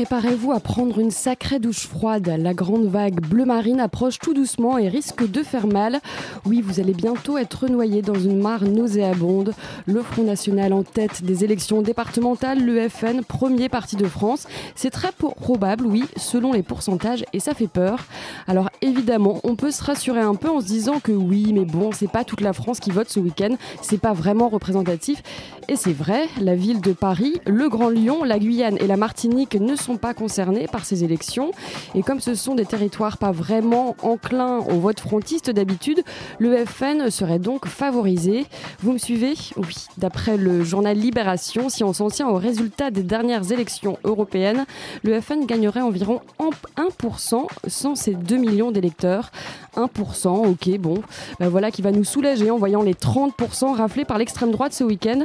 Préparez-vous à prendre une sacrée douche froide. La grande vague bleu marine approche tout doucement et risque de faire mal. Oui, vous allez bientôt être noyé dans une mare nauséabonde. Le Front National en tête des élections départementales, le FN, premier parti de France. C'est très probable, oui, selon les pourcentages, et ça fait peur. Alors évidemment, on peut se rassurer un peu en se disant que oui, mais bon, c'est pas toute la France qui vote ce week-end, c'est pas vraiment représentatif. Et c'est vrai, la ville de Paris, le Grand Lyon, la Guyane et la Martinique ne sont pas concernés par ces élections. Et comme ce sont des territoires pas vraiment enclins au vote frontiste d'habitude, le FN serait donc favorisé. Vous me suivez? Oui. D'après le journal Libération, si on s'en tient aux résultats des dernières élections européennes, le FN gagnerait environ en- 1% sans ses 2 millions d'électeurs. 1%, ok, bon, ben voilà qui va nous soulager en voyant les 30% raflés par l'extrême droite ce week-end.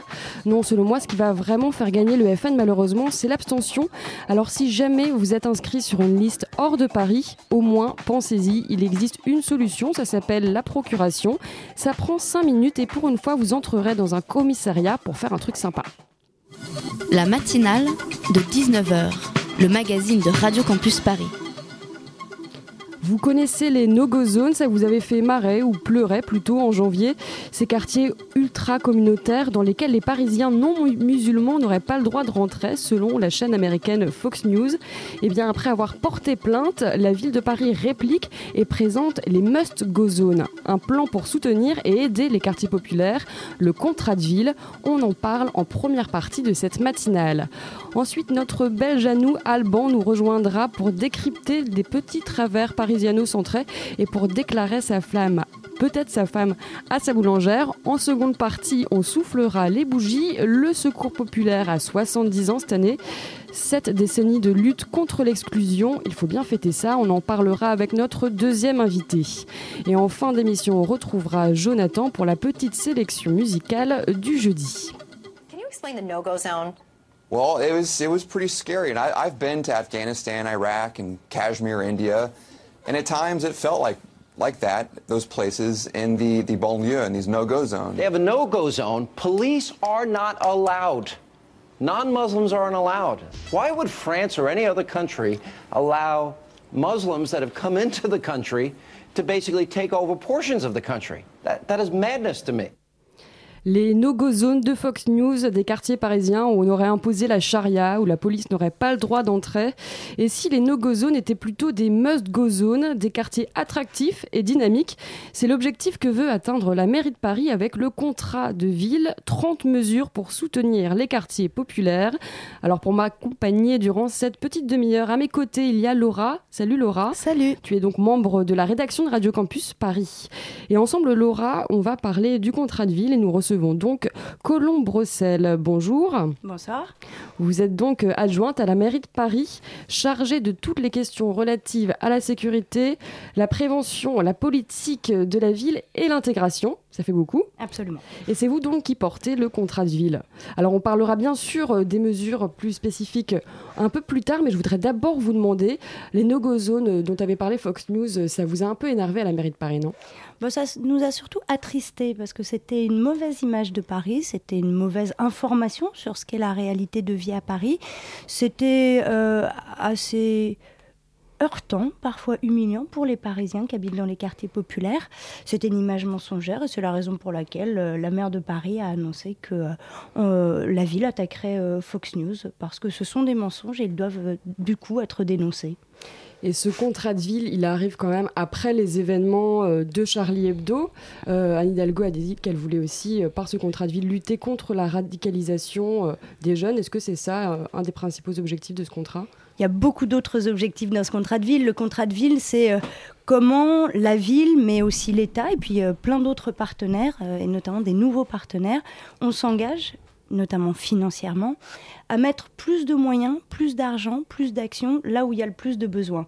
Non, selon moi, ce qui va vraiment faire gagner le FN, malheureusement, c'est l'abstention. Alors, si jamais vous êtes inscrit sur une liste hors de Paris, au moins, pensez-y, il existe une solution, ça s'appelle la procuration. Ça prend 5 minutes et pour une fois, vous entrerez dans un commissariat pour faire un truc sympa. La matinale de 19h, le magazine de Radio Campus Paris. Vous connaissez les no-go zones, ça vous avait fait marrer ou pleurer plutôt en janvier. Ces quartiers ultra communautaires dans lesquels les Parisiens non mu- musulmans n'auraient pas le droit de rentrer selon la chaîne américaine Fox News. Et bien après avoir porté plainte, la ville de Paris réplique et présente les must-go zones, un plan pour soutenir et aider les quartiers populaires, le contrat de ville. On en parle en première partie de cette matinale. Ensuite, notre belge à nous, Alban, nous rejoindra pour décrypter des petits travers parisiano-centrés et pour déclarer sa flamme. Peut-être sa femme à sa boulangère. En seconde partie, on soufflera les bougies. Le secours populaire a 70 ans cette année. Sept décennies de lutte contre l'exclusion. Il faut bien fêter ça. On en parlera avec notre deuxième invité. Et en fin d'émission, on retrouvera Jonathan pour la petite sélection musicale du jeudi. Can you explain the no-go zone? Well, it was it was pretty scary, and I, I've been to Afghanistan, Iraq, and Kashmir, India, and at times it felt like like that. Those places in the the banlieue and these no-go zones. They have a no-go zone. Police are not allowed. Non-Muslims aren't allowed. Why would France or any other country allow Muslims that have come into the country to basically take over portions of the country? That, that is madness to me. Les no-go zones de Fox News des quartiers parisiens où on aurait imposé la charia, où la police n'aurait pas le droit d'entrer. Et si les no-go zones étaient plutôt des must-go zones, des quartiers attractifs et dynamiques, c'est l'objectif que veut atteindre la mairie de Paris avec le contrat de ville, 30 mesures pour soutenir les quartiers populaires. Alors pour m'accompagner durant cette petite demi-heure, à mes côtés, il y a Laura. Salut Laura. Salut Tu es donc membre de la rédaction de Radio Campus Paris. Et ensemble, Laura, on va parler du contrat de ville et nous recevons donc Colombe Brossel. Bonjour. Bonsoir. Vous êtes donc adjointe à la mairie de Paris, chargée de toutes les questions relatives à la sécurité, la prévention, la politique de la ville et l'intégration. Ça fait beaucoup. Absolument. Et c'est vous donc qui portez le contrat de ville. Alors on parlera bien sûr euh, des mesures plus spécifiques un peu plus tard, mais je voudrais d'abord vous demander, les no-go zones dont avait parlé Fox News, euh, ça vous a un peu énervé à la mairie de Paris, non? Bon, ça nous a surtout attristés parce que c'était une mauvaise image de Paris, c'était une mauvaise information sur ce qu'est la réalité de vie à Paris. C'était euh, assez heurtant, parfois humiliant pour les Parisiens qui habitent dans les quartiers populaires. C'était une image mensongère et c'est la raison pour laquelle euh, la maire de Paris a annoncé que euh, la ville attaquerait Fox News parce que ce sont des mensonges et ils doivent du coup être dénoncés. Et ce contrat de ville, il arrive quand même après les événements euh, de Charlie Hebdo. Euh, Anne Hidalgo a dit qu'elle voulait aussi, euh, par ce contrat de ville, lutter contre la radicalisation des jeunes. Est-ce que c'est ça un des principaux objectifs de ce contrat? Il y a beaucoup d'autres objectifs dans ce contrat de ville. Le contrat de ville, c'est comment la ville, mais aussi l'État, et puis plein d'autres partenaires, et notamment des nouveaux partenaires, on s'engage notamment financièrement, à mettre plus de moyens, plus d'argent, plus d'actions là où il y a le plus de besoins.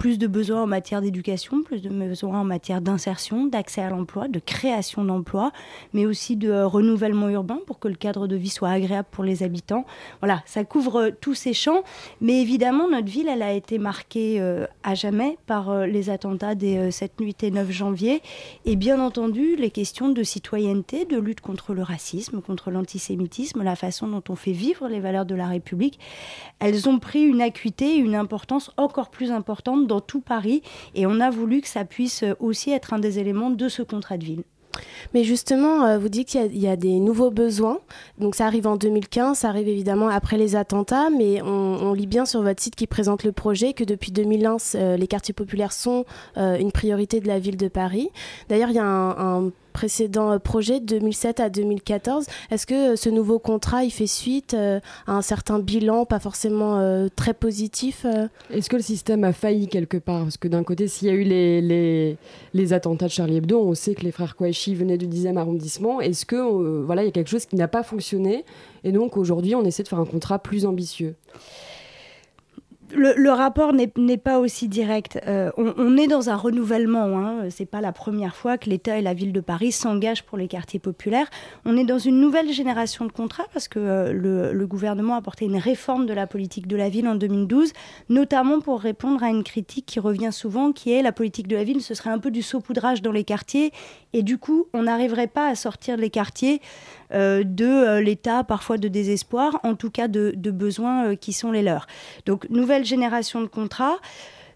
Plus de besoins en matière d'éducation, plus de besoins en matière d'insertion, d'accès à l'emploi, de création d'emplois, mais aussi de euh, renouvellement urbain pour que le cadre de vie soit agréable pour les habitants. Voilà, ça couvre euh, tous ces champs, mais évidemment, notre ville, elle a été marquée euh, à jamais par les attentats des 7 nuits et 9 janvier, et bien entendu, les questions de citoyenneté, de lutte contre le racisme, contre l'antisémitisme, la façon dont on fait vivre les valeurs de la République, elles ont pris une acuité, une importance encore plus importante dans tout Paris et on a voulu que ça puisse aussi être un des éléments de ce contrat de ville. Mais justement, euh, vous dites qu'il y, a des nouveaux besoins. Donc ça arrive en 2015, ça arrive évidemment après les attentats, mais on, lit bien sur votre site qui présente le projet que depuis 2001, euh, les quartiers populaires sont euh, une priorité de la ville de Paris. D'ailleurs, il y a un précédent euh, projet de 2007 à 2014. Est-ce que euh, ce nouveau contrat, il fait suite euh, à un certain bilan, pas forcément très positif Est-ce que le système a failli quelque part? Parce que d'un côté, s'il y a eu les, les, les, attentats de Charlie Hebdo, on sait que les frères Kouachi venaient du 10e arrondissement. Est-ce que voilà, il y a quelque chose qui n'a pas fonctionné? Et donc aujourd'hui, on essaie de faire un contrat plus ambitieux le, rapport n'est pas aussi direct. Euh, on, est dans un renouvellement. Hein. C'est pas la première fois que l'État et la ville de Paris s'engagent pour les quartiers populaires. On est dans une nouvelle génération de contrats parce que euh, le, gouvernement a porté une réforme de la politique de la ville en 2012, notamment pour répondre à une critique qui revient souvent, qui est la politique de la ville, ce serait un peu du saupoudrage dans les quartiers et du coup, on n'arriverait pas à sortir les quartiers euh, de euh, l'état parfois de désespoir, en tout cas de, besoins euh, qui sont les leurs. Donc, nouvelle génération de contrats.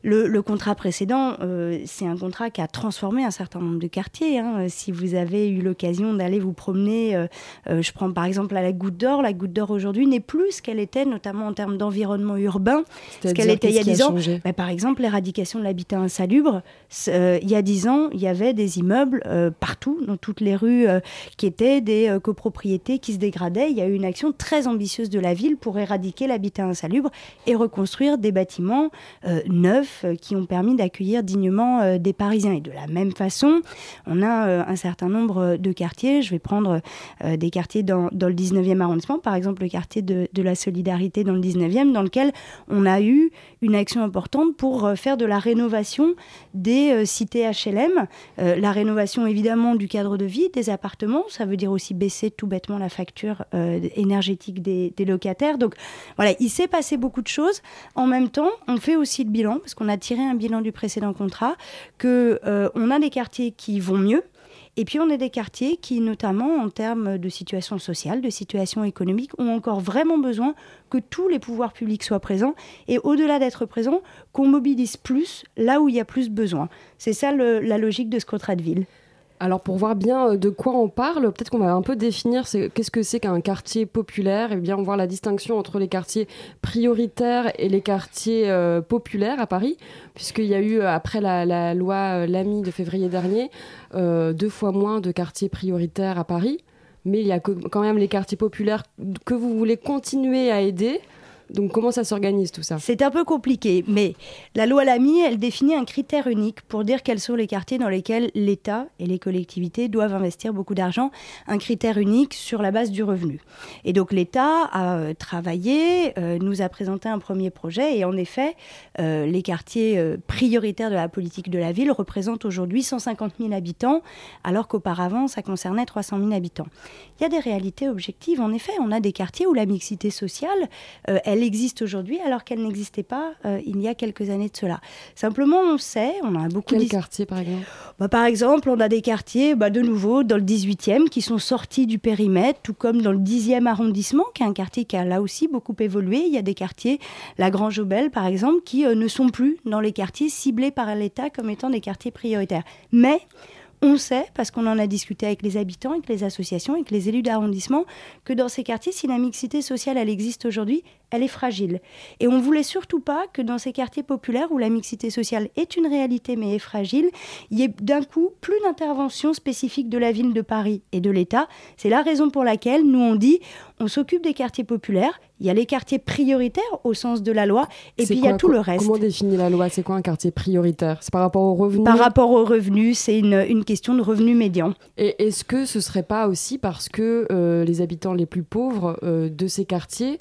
Le, contrat précédent, euh, c'est un contrat qui a transformé un certain nombre de quartiers. Hein. Si vous avez eu l'occasion d'aller vous promener, euh, euh, je prends par exemple à la Goutte d'Or, la Goutte d'Or aujourd'hui n'est plus ce qu'elle était, notamment en termes d'environnement urbain, ce qu'elle était il y a 10 ans. Bah, par exemple, l'éradication de l'habitat insalubre, il y a 10 ans, il y avait des immeubles partout, dans toutes les rues, qui étaient des copropriétés qui se dégradaient. Il y a eu une action très ambitieuse de la ville pour éradiquer l'habitat insalubre et reconstruire des bâtiments neufs euh, qui ont permis d'accueillir dignement euh, des Parisiens. Et de la même façon, on a euh, un certain nombre de quartiers. Je vais prendre des quartiers dans, le 19e arrondissement, par exemple le quartier de, la Solidarité dans le 19e, dans lequel on a eu une action importante pour faire de la rénovation des cités HLM, la rénovation évidemment du cadre de vie, des appartements, ça veut dire aussi baisser tout bêtement la facture énergétique des, des locataires. Donc voilà, il s'est passé beaucoup de choses. En même temps, on fait aussi le bilan, parce qu'on on a tiré un bilan du précédent contrat, que euh, on a des quartiers qui vont mieux, et puis on a des quartiers qui, notamment en termes de situation sociale, de situation économique, ont encore vraiment besoin que tous les pouvoirs publics soient présents et au-delà d'être présents, qu'on mobilise plus là où il y a plus besoin. C'est ça la logique de ce contrat de ville. Alors pour voir bien euh, de quoi on parle, peut-être qu'on va un peu définir qu'est-ce que c'est qu'un quartier populaire et bien voir la distinction entre les quartiers prioritaires et les quartiers euh, populaires à Paris, puisqu'il y a eu euh, après la, loi Lamy de février dernier deux fois moins de quartiers prioritaires à Paris, mais il y a quand même les quartiers populaires que vous voulez continuer à aider. Donc comment ça s'organise tout ça? C'est un peu compliqué, mais la loi Lamy, elle définit un critère unique pour dire quels sont les quartiers dans lesquels l'État et les collectivités doivent investir beaucoup d'argent, un critère unique sur la base du revenu. Et donc l'État a euh, travaillé, euh, nous a présenté un premier projet, et en effet, euh, les quartiers prioritaires de la politique de la ville représentent aujourd'hui 150 000 habitants, alors qu'auparavant, ça concernait 300 000 habitants. Il y a des réalités objectives, en effet, on a des quartiers où la mixité sociale, elle existe aujourd'hui alors qu'elle n'existait pas euh, il y a quelques années de cela. Simplement, on sait, on a beaucoup... Quels quartiers, par exemple? Bah, Par exemple, on a des quartiers, bah, de nouveau, dans le 18e, qui sont sortis du périmètre, tout comme dans le 10e arrondissement, qui est un quartier qui a là aussi beaucoup évolué. Il y a des quartiers, la Grange Aubel, par exemple, qui euh, ne sont plus dans les quartiers ciblés par l'État comme étant des quartiers prioritaires. Mais on sait, parce qu'on en a discuté avec les habitants, avec les associations, avec les élus d'arrondissement, que dans ces quartiers, si la mixité sociale, elle existe aujourd'hui, elle est fragile. Et on voulait surtout pas que dans ces quartiers populaires où la mixité sociale est une réalité mais est fragile, il y ait d'un coup plus d'intervention spécifique de la ville de Paris et de l'État. C'est la raison pour laquelle nous on dit on s'occupe des quartiers populaires, il y a les quartiers prioritaires au sens de la loi, et puis il y a tout le reste. Comment définit la loi? C'est quoi un quartier prioritaire? C'est par rapport aux revenus? Par rapport aux revenus, c'est une, une, question de revenu médian. Et est-ce que ce serait pas aussi parce que euh, les habitants les plus pauvres euh, de ces quartiers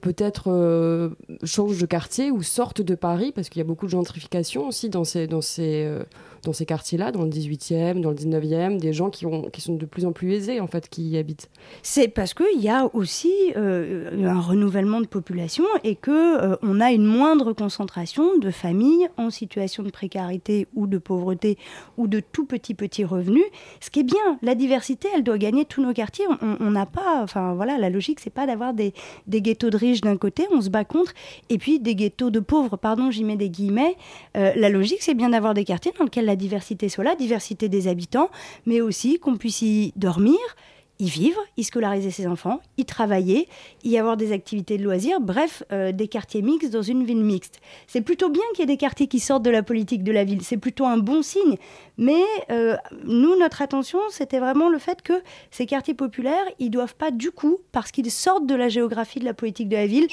peut-être euh, changent de quartier ou sortent de Paris, parce qu'il y a beaucoup de gentrification aussi dans ces, dans ces, euh, ces quartiers-là, dans le 18e, dans le 19e, des gens qui, ont, qui sont de plus en plus aisés, en fait, qui y habitent. C'est parce qu'il y a aussi euh, un renouvellement de population et qu'on euh, on a une moindre concentration de familles en situation de précarité ou de pauvreté ou de tout petit petit revenus. Ce qui est bien, la diversité, elle doit gagner tous nos quartiers. On n'a pas, enfin voilà, la logique, c'est pas d'avoir des, des ghettos de riches d'un côté, on se bat contre, et puis des ghettos de pauvres, pardon, j'y mets des guillemets. Euh, la logique, c'est bien d'avoir des quartiers dans lesquels la diversité soit là, diversité des habitants, mais aussi qu'on puisse y dormir, y vivre, y scolariser ses enfants, y travailler, y avoir des activités de loisirs, bref, euh, des quartiers mixtes dans une ville mixte. C'est plutôt bien qu'il y ait des quartiers qui sortent de la politique de la ville, c'est plutôt un bon signe. Mais euh, nous, notre attention, c'était vraiment le fait que ces quartiers populaires, ils doivent pas du coup, parce qu'ils sortent de la géographie de la politique de la ville,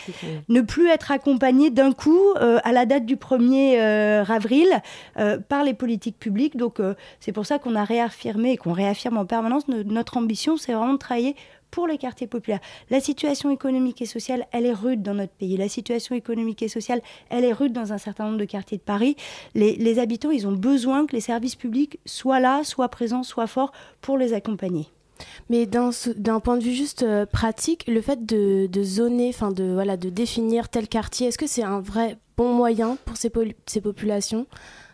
ne plus être accompagnés d'un coup euh, à la date du 1er euh, avril par les politiques publiques. Donc c'est pour ça qu'on a réaffirmé et qu'on réaffirme en permanence no- notre ambition, c'est vraiment de travailler pour les quartiers populaires. La situation économique et sociale, elle est rude dans notre pays. La situation économique et sociale, elle est rude dans un certain nombre de quartiers de Paris. Les, habitants, ils ont besoin que les services publics soient là, soient présents, soient forts pour les accompagner. Mais d'un point de vue juste euh, pratique, le fait de, zoner, de, voilà, de définir tel quartier, est-ce que c'est un vrai bon moyen pour ces, populations?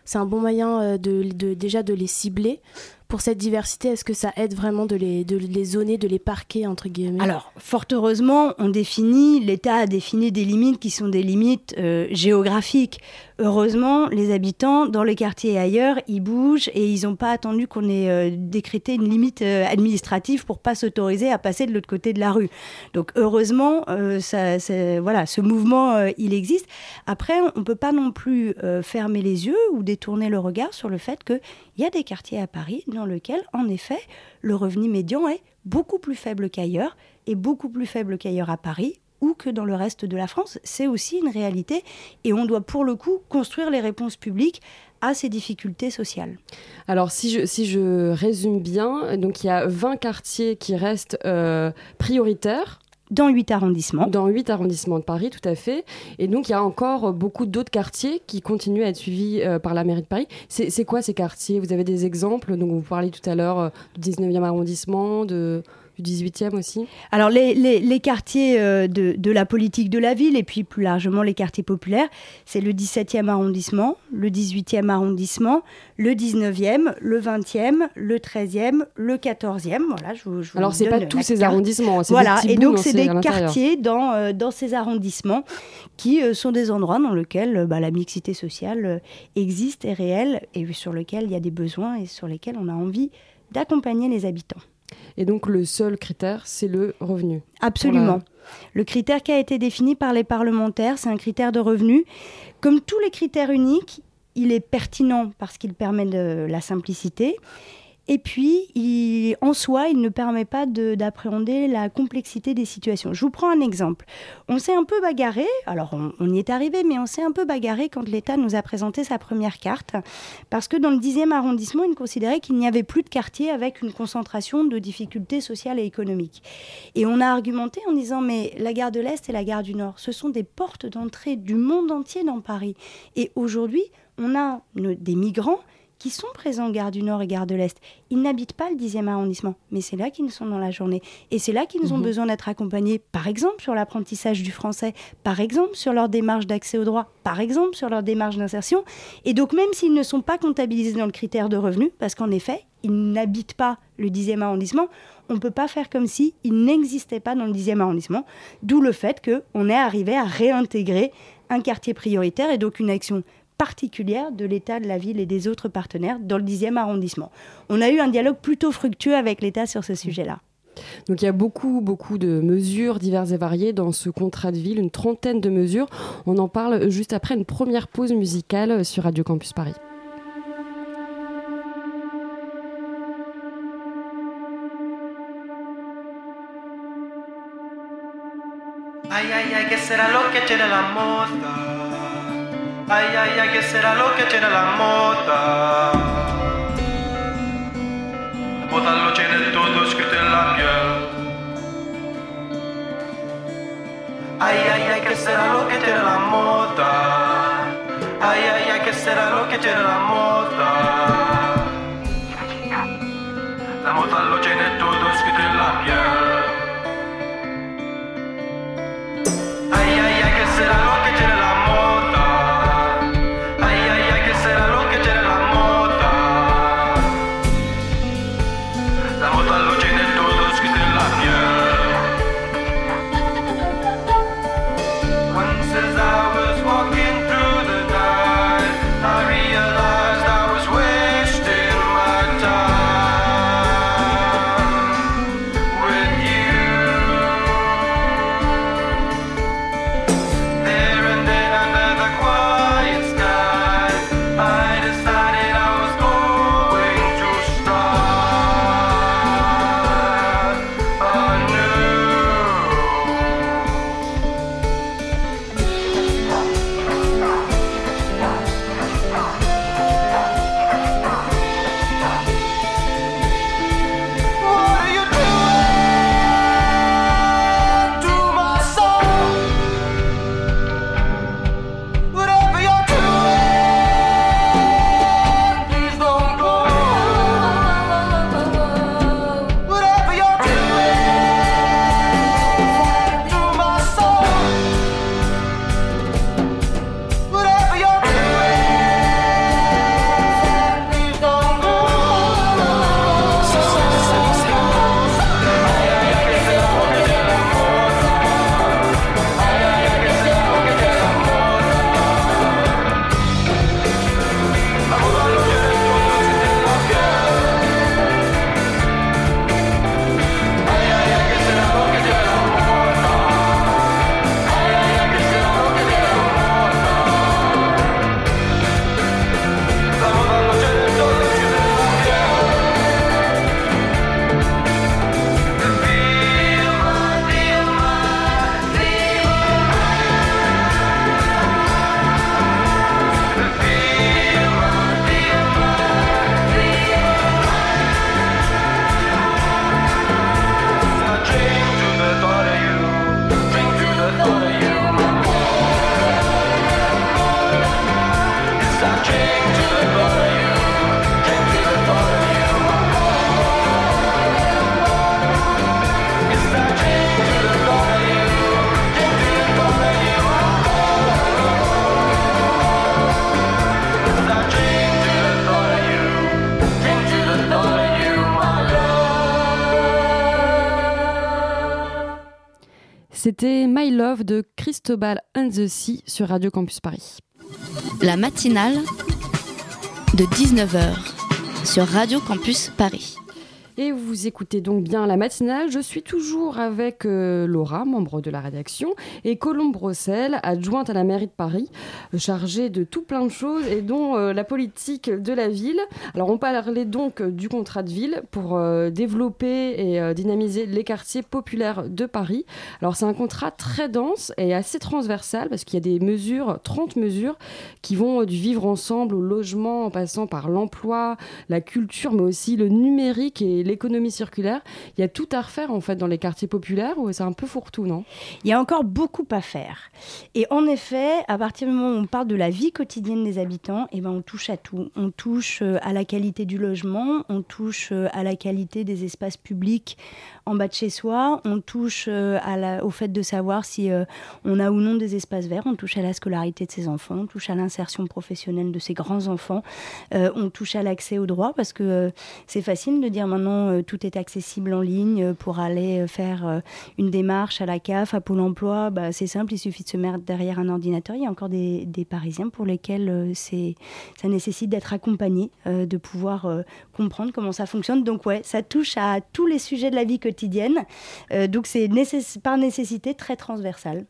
C'est un bon moyen euh, de- déjà de les cibler? Pour cette diversité Est-ce que ça aide vraiment de les, de les zoner, de les parquer, entre guillemets? Alors, fort heureusement, on définit, l'État a défini des limites qui sont des limites euh, géographiques. Heureusement, les habitants, dans les quartiers et ailleurs, ils bougent et ils n'ont pas attendu qu'on ait euh, décrété une limite euh, administrative pour pas s'autoriser à passer de l'autre côté de la rue. Donc, heureusement, voilà, ce mouvement, il existe. Après, on ne peut pas non plus fermer les yeux ou détourner le regard sur le fait qu'il y a des quartiers à Paris dans lesquels, en effet, le revenu médian est beaucoup plus faible qu'ailleurs et beaucoup plus faible qu'ailleurs à Paris ou que dans le reste de la France. C'est aussi une réalité et on doit pour le coup construire les réponses publiques à ces difficultés sociales. Alors, si je, si je résume bien, donc il y a 20 quartiers qui restent euh, prioritaires. Dans 8 arrondissements. Dans 8 arrondissements de Paris, tout à fait. Et donc, il y a encore beaucoup d'autres quartiers qui continuent à être suivis euh, par la mairie de Paris. C'est c'est quoi ces quartiers? Vous avez des exemples? Donc, vous parliez tout à l'heure euh, du 19e arrondissement, de, du 18e aussi Alors les, les, les quartiers euh, de, de la politique de la ville et puis plus largement les quartiers populaires, c'est le 17e arrondissement, le 18e arrondissement, le 19e, le 20e, le 13e, le 14e. Voilà, je, vous- je vous Alors, c'est pas tous ces arrondissements, c'est des Voilà, et donc dans c'est ces- des quartiers dans, euh, dans ces arrondissements qui euh, sont des endroits dans lesquels euh, bah, la mixité sociale existe, est réelle et sur lesquels il y a des besoins et sur lesquels on a envie d'accompagner les habitants. Et donc, le seul critère, c'est le revenu. Absolument. Le critère qui a été défini par les parlementaires, c'est un critère de revenu. Comme tous les critères uniques, il est pertinent parce qu'il permet de la simplicité. Et puis, en soi, il ne permet pas de- d'appréhender la complexité des situations. Je vous prends un exemple. On s'est un peu bagarré, alors on, on y est arrivé, mais on s'est un peu bagarré quand l'État nous a présenté sa première carte, parce que dans le 10e arrondissement, il considérait qu'il n'y avait plus de quartier avec une concentration de difficultés sociales et économiques. Et on a argumenté en disant, mais la gare de l'Est et la gare du Nord, ce sont des portes d'entrée du monde entier dans Paris. Et aujourd'hui, on a des migrants qui sont présents gare du Nord et gare de l'Est. Ils n'habitent pas le 10e arrondissement, mais c'est là qu'ils sont dans la journée. Et c'est là qu'ils ont Mhm. besoin d'être accompagnés, par exemple sur l'apprentissage du français, par exemple sur leur démarche d'accès au droit, par exemple sur leur démarche d'insertion. Et donc même s'ils ne sont pas comptabilisés dans le critère de revenu, parce qu'en effet, ils n'habitent pas le 10e arrondissement, on ne peut pas faire comme si ils n'existaient pas dans le 10e arrondissement, d'où le fait qu'on est arrivé à réintégrer un quartier prioritaire et donc une action particulière de l'État, de la ville et des autres partenaires dans le 10e arrondissement. On a eu un dialogue plutôt fructueux avec l'État sur ce sujet-là. Donc il y a beaucoup, beaucoup de mesures diverses et variées dans ce contrat de ville, une trentaine de mesures. On en parle juste après une première pause musicale sur Radio Campus Paris. Ay, ay, ay, ¿qué será lo que tiene la moda? Ay, ay, ay, ¿qué será lo que tiene la moda? La moda lo tiene todo escrito en la piel. Ay, ay, ay, ¿qué será lo que tiene la moda? Ay, ay, ay, ¿qué será lo que tiene la moda? La moda lo tiene todo Cristobal and the Sea sur Radio Campus Paris. La matinale de 19h sur Radio Campus Paris. Vous écoutez donc bien la matinale. Je suis toujours avec euh, Laura, membre de la rédaction, et Colombe Brossel, adjointe à la mairie de Paris, euh, chargée de tout plein de choses et dont euh, la politique de la ville. Alors on parlait donc du contrat de ville pour développer et dynamiser les quartiers populaires de Paris. Alors c'est un contrat très dense et assez transversal parce qu'il y a des mesures, 30 mesures, qui vont du vivre ensemble au logement en passant par l'emploi, la culture, mais aussi le numérique et l'économie circulaire. Il y a tout à refaire en fait dans les quartiers populaires où c'est un peu fourre-tout, non? Il y a encore beaucoup à faire. Et en effet, à partir du moment où on parle de la vie quotidienne des habitants, eh ben on touche à tout. On touche euh, à la qualité du logement, on touche euh, à la qualité des espaces publics en bas de chez soi, on touche euh, au fait de savoir si euh, on a ou non des espaces verts, on touche à la scolarité de ses enfants, on touche à l'insertion professionnelle de ses grands-enfants, euh, on touche à l'accès aux droits parce que c'est facile de dire maintenant tout est accessible en ligne pour aller faire une démarche à la CAF, à Pôle emploi. Bah, c'est simple, il suffit de se mettre derrière un ordinateur. Il y a encore des, Parisiens pour lesquels ça nécessite d'être accompagné, de pouvoir comprendre comment ça fonctionne. Donc, ouais, ça touche à tous les sujets de la vie quotidienne. Euh, donc, c'est par nécessité très transversal.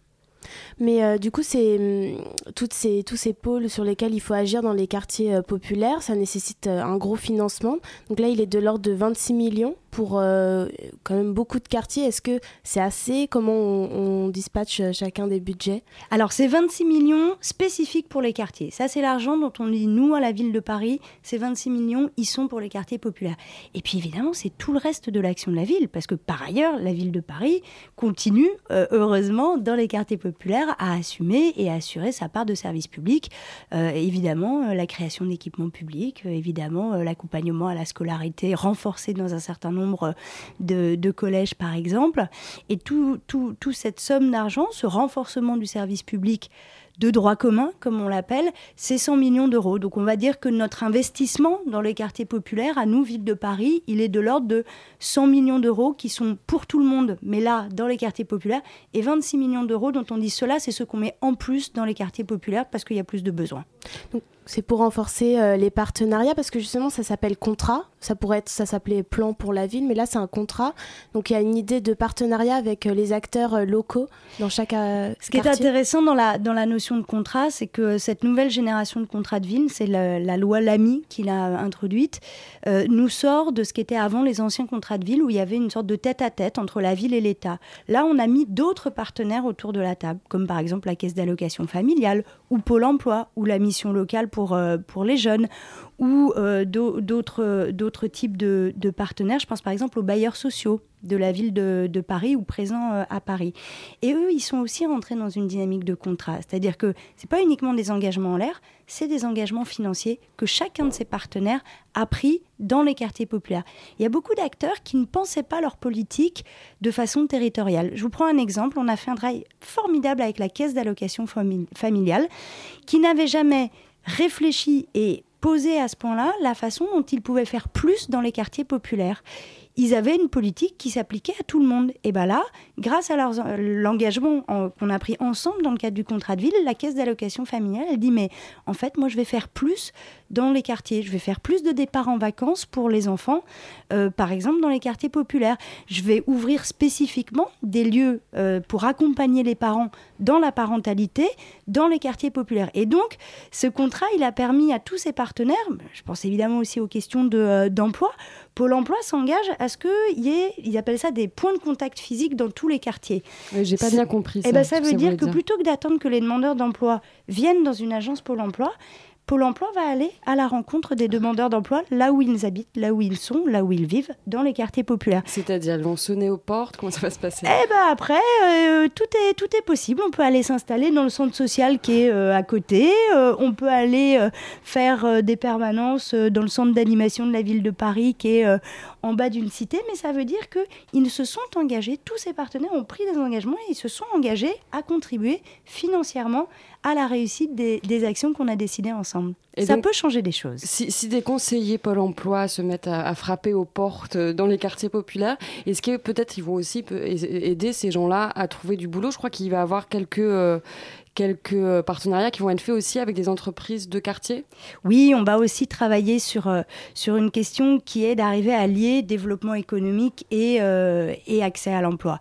Mais euh, du coup, c'est hum, ces, tous ces pôles sur lesquels il faut agir dans les quartiers euh, populaires, ça nécessite euh, un gros financement. Donc là, il est de l'ordre de 26 millions pour quand même beaucoup de quartiers. Est-ce que c'est assez? Comment on, on dispatche chacun des budgets? Alors, c'est 26 millions spécifiques pour les quartiers. Ça, c'est l'argent dont on dit, nous, à la ville de Paris, ces 26 millions, ils sont pour les quartiers populaires. Et puis, évidemment, c'est tout le reste de l'action de la ville, parce que par ailleurs, la ville de Paris continue, heureusement, dans les quartiers populaires, à assumer et à assurer sa part de service public. Euh, évidemment, euh, la création d'équipements publics, euh, évidemment, l'accompagnement à la scolarité renforcé dans un certain nombre de, collèges, par exemple. Et tout, tout, tout cette somme d'argent, ce renforcement du service public de droit commun, comme on l'appelle, c'est 100 millions d'euros. Donc on va dire que notre investissement dans les quartiers populaires, à nous, ville de Paris, il est de l'ordre de 100 millions d'euros qui sont pour tout le monde, mais là, dans les quartiers populaires, et 26 millions d'euros dont on dit cela, c'est ce qu'on met en plus dans les quartiers populaires parce qu'il y a plus de besoins. Donc, c'est pour renforcer euh, les partenariats parce que justement ça s'appelle contrat. Ça pourrait être, ça s'appelait plan pour la ville, mais là c'est un contrat. Donc il y a une idée de partenariat avec euh, les acteurs euh, locaux dans chaque euh, Ce qui est intéressant dans la, dans la notion de contrat, c'est que cette nouvelle génération de contrats de ville, c'est la, la loi Lamy qui l'a introduite, euh, nous sort de ce qu'étaient avant les anciens contrats de ville où il y avait une sorte de tête-à-tête entre la ville et l'État. Là, on a mis d'autres partenaires autour de la table, comme par exemple la caisse d'allocation familiale ou Pôle emploi ou la mission locale pour, euh, pour les jeunes ou euh, d'au- d'autres types de, partenaires. Je pense par exemple aux bailleurs sociaux de la ville de, Paris ou présents euh, à Paris. Et eux, ils sont aussi rentrés dans une dynamique de contrat. C'est-à-dire que c'est pas uniquement des engagements en l'air, c'est des engagements financiers que chacun de ces partenaires a pris dans les quartiers populaires. Il y a beaucoup d'acteurs qui ne pensaient pas leur politique de façon territoriale. Je vous prends un exemple. On a fait un travail formidable avec la caisse d'allocation fami- familiale qui n'avait jamais réfléchi et posé à ce point-là la façon dont ils pouvaient faire plus dans les quartiers populaires. Ils avaient une politique qui s'appliquait à tout le monde. Et bien là, grâce à euh, l'engagement en- qu'on a pris ensemble dans le cadre du contrat de ville, la caisse d'allocation familiale, elle dit mais en fait, moi, je vais faire plus dans les quartiers. Je vais faire plus de départs en vacances pour les enfants, euh, par exemple dans les quartiers populaires. Je vais ouvrir spécifiquement des lieux euh, pour accompagner les parents dans la parentalité dans les quartiers populaires. Et donc, ce contrat, il a permis à tous ces partenaires, je pense évidemment aussi aux questions de, d'emploi, Pôle emploi s'engage à ce qu'il y ait, ils appellent ça des points de contact physique dans tous les quartiers. Ouais, J'ai pas bien compris ça. Eh ben, ça veut dire que plutôt que d'attendre que les demandeurs d'emploi viennent dans une agence Pôle emploi, Pôle emploi va aller à la rencontre des demandeurs d'emploi là où ils habitent, là où ils sont, là où ils vivent, dans les quartiers populaires. C'est-à-dire, ils vont sonner aux portes Comment ça va se passer? Eh ben après, euh, tout, est, tout est possible. On peut aller s'installer dans le centre social qui est euh, à côté. Euh, on peut aller faire des permanences dans le centre d'animation de la ville de Paris qui est en bas d'une cité. Mais ça veut dire qu'ils se sont engagés, tous ces partenaires ont pris des engagements et ils se sont engagés à contribuer financièrement à la réussite des, des actions qu'on a décidées ensemble. Et ça donc, peut changer des choses. Si, si des conseillers Pôle emploi se mettent à, à frapper aux portes euh, dans les quartiers populaires, est-ce que peut-être ils vont aussi aider ces gens-là à trouver du boulot? Je crois qu'il va y avoir quelques, euh, quelques euh, partenariats qui vont être faits aussi avec des entreprises de quartier? Oui, on va aussi travailler sur, euh, sur une question qui est d'arriver à lier développement économique et, euh, et accès à l'emploi.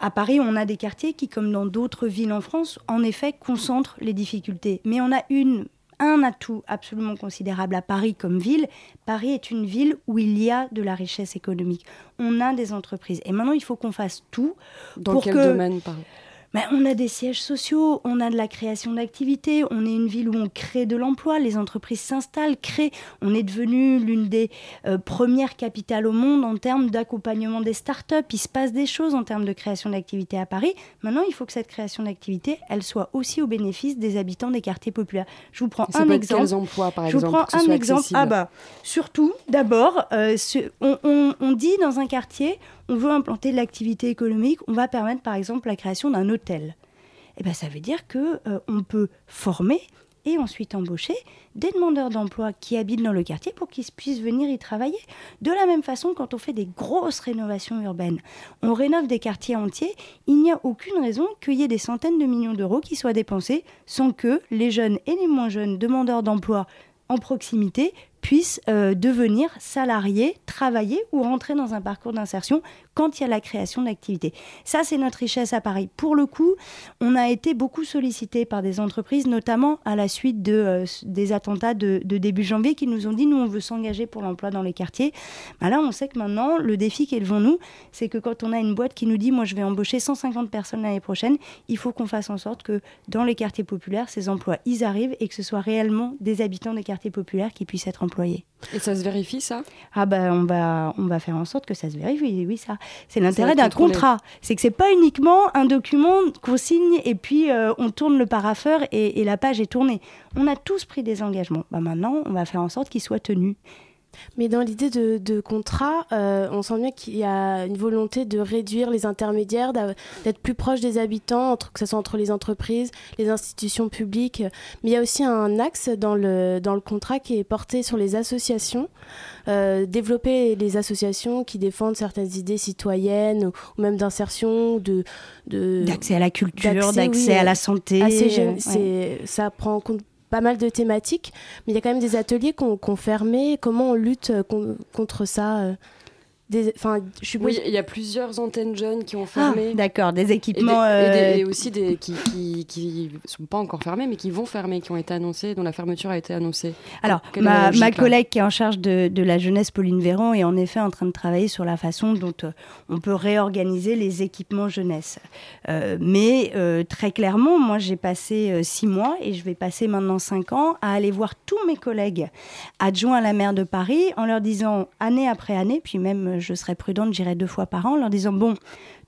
À Paris, on a des quartiers qui, comme dans d'autres villes en France, en effet, concentrent les difficultés. Mais on a une, un atout absolument considérable à Paris comme ville. Paris est une ville où il y a de la richesse économique. On a des entreprises. Et maintenant, il faut qu'on fasse tout Dans pour quel que... domaine par Ben, on a des sièges sociaux, on a de la création d'activités, on est une ville où on crée de l'emploi, les entreprises s'installent, créent. On est devenu l'une des euh, premières capitales au monde en termes d'accompagnement des startups. Il se passe des choses en termes de création d'activités à Paris. Maintenant, il faut que cette création d'activités, elle soit aussi au bénéfice des habitants des quartiers populaires. Je vous prends Ça un peut être exemple. quels emplois, par Je vous prends un exemple. accessible Ah bah, surtout, d'abord, euh, ce- on, on- on dit dans un quartier, on veut implanter de l'activité économique, on va permettre par exemple la création d'un hôtel. Eh ben, ça veut dire que euh, on peut former et ensuite embaucher des demandeurs d'emploi qui habitent dans le quartier pour qu'ils puissent venir y travailler. De la même façon, quand on fait des grosses rénovations urbaines, on rénove des quartiers entiers, il n'y a aucune raison qu'il y ait des centaines de millions d'euros qui soient dépensés sans que les jeunes et les moins jeunes demandeurs d'emploi en proximité puissent euh, devenir salariés, travailler ou rentrer dans un parcours d'insertion quand il y a la création d'activités. Ça, c'est notre richesse à Paris. Pour le coup, on a été beaucoup sollicité par des entreprises, notamment à la suite de, euh, des attentats de, de début janvier, qui nous ont dit, nous, on veut s'engager pour l'emploi dans les quartiers. Bah là, on sait que maintenant, le défi devant nous, c'est que quand on a une boîte qui nous dit, moi, je vais embaucher 150 personnes l'année prochaine, il faut qu'on fasse en sorte que dans les quartiers populaires, ces emplois, ils arrivent et que ce soit réellement des habitants des quartiers populaires qui puissent être employés. Et ça se vérifie, ça? Ah ben, on va, on va faire en sorte que ça se vérifie, oui, ça. C'est l'intérêt d'un contrat. C'est que c'est pas uniquement un document qu'on signe et puis euh, on tourne le parapheur et, et la page est tournée. On a tous pris des engagements. Bah maintenant, on va faire en sorte qu'ils soient tenus. Mais dans l'idée de, de contrat, euh, on sent bien qu'il y a une volonté de réduire les intermédiaires, d'être plus proche des habitants, entre, que ce soit entre les entreprises, les institutions publiques. Mais il y a aussi un axe dans le, dans le contrat qui est porté sur les associations. Euh, développer les associations qui défendent certaines idées citoyennes ou, ou même d'insertion, de, D'accès à la culture, d'accès, oui, à la santé. assez jeune. ouais. C'est- Ça prend en compte pas mal de thématiques, mais il y a quand même des ateliers qu'on qu'on fermé. Comment on lutte euh, con- contre ça euh, des, enfin, je suppose. Oui, il y a plusieurs antennes jeunes qui ont Ah, fermé. D'accord, des Et, des- équipements. et des- euh, et aussi des qui, qui, qui sont pas encore fermés, mais qui vont fermer, qui ont été annoncés, dont la fermeture a été annoncée. Alors, Quelle ma, logique, ma collègue qui est en charge de, de la jeunesse, Pauline Véran, est en effet en train de travailler sur la façon dont euh, on peut réorganiser les équipements jeunesse. Euh, mais euh, très clairement, moi, j'ai passé six mois et je vais passer maintenant cinq ans à aller voir tous mes collègues adjoints à la maire de Paris en leur disant, année après année, puis même je serai prudente, j'irai deux fois par an, en leur disant, bon,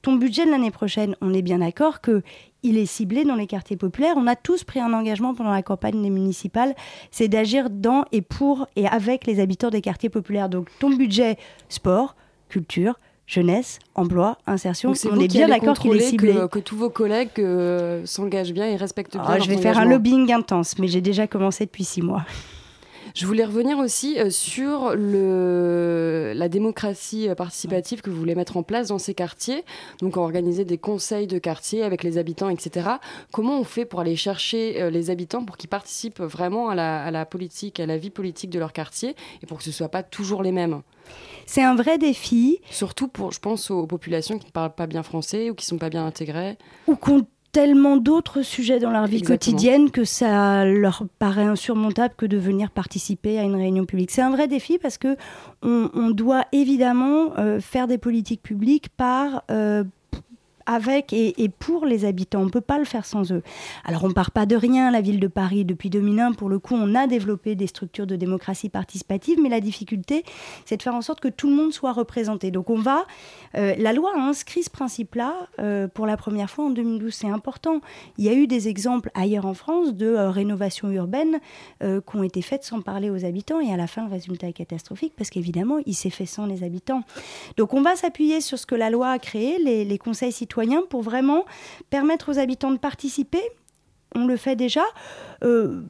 ton budget de l'année prochaine, on est bien d'accord que il est ciblé dans les quartiers populaires. On a tous pris un engagement pendant la campagne des municipales, c'est d'agir dans et pour et avec les habitants des quartiers populaires. Donc ton budget sport, culture, jeunesse, emploi, insertion, Donc c'est on est bien d'accord qu'il est ciblé. que, que tous vos collègues euh, s'engagent bien et respectent bien Ah, leurs je vais faire un lobbying intense, mais j'ai déjà commencé depuis six mois. Je voulais revenir aussi euh, sur le, la démocratie euh, participative que vous voulez mettre en place dans ces quartiers, donc organiser des conseils de quartier avec les habitants, etc. Comment on fait pour aller chercher euh, les habitants pour qu'ils participent vraiment à la, à la politique, à la vie politique de leur quartier, et pour que ce ne soit pas toujours les mêmes? C'est un vrai défi. Surtout pour, je pense, aux populations qui ne parlent pas bien français ou qui ne sont pas bien intégrées. ou tellement d'autres sujets dans leur vie Exactement. quotidienne que ça leur paraît insurmontable que de venir participer à une réunion publique. C'est un vrai défi parce que on, on doit évidemment euh, faire des politiques publiques par euh, avec et, pour les habitants. On ne peut pas le faire sans eux. Alors on ne part pas de rien. La ville de Paris, depuis 2001, pour le coup, on a développé des structures de démocratie participative, mais la difficulté, c'est de faire en sorte que tout le monde soit représenté. Donc on va... euh, la loi a inscrit ce principe-là euh, pour la première fois en 2012. C'est important. Il y a eu des exemples ailleurs en France de euh, rénovations urbaines euh, qui ont été faites sans parler aux habitants et à la fin, le résultat est catastrophique parce qu'évidemment, il s'est fait sans les habitants. Donc on va s'appuyer sur ce que la loi a créé, les conseils citoyens, pour vraiment permettre aux habitants de participer. On le fait déjà. Euh,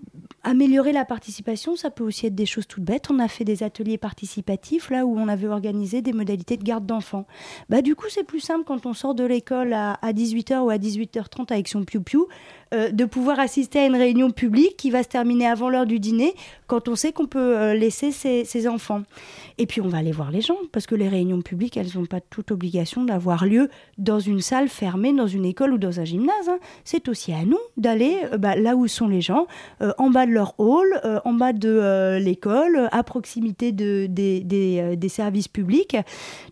améliorer la participation, ça peut aussi être des choses toutes bêtes. On a fait des ateliers participatifs là où on avait organisé des modalités de garde d'enfants. Bah, du coup, c'est plus simple quand on sort de l'école à, à 18h ou à 18h30 avec son piou-piou, euh, de pouvoir assister à une réunion publique qui va se terminer avant l'heure du dîner quand on sait qu'on peut euh, laisser ses, enfants. Et puis on va aller voir les gens parce que les réunions publiques, elles n'ont pas toute obligation d'avoir lieu dans une salle fermée, dans une école ou dans un gymnase. hein. C'est aussi à nous d'aller euh, bah, là où sont les gens, en bas de leur hall, en bas de l'école, à proximité de, des, des services publics.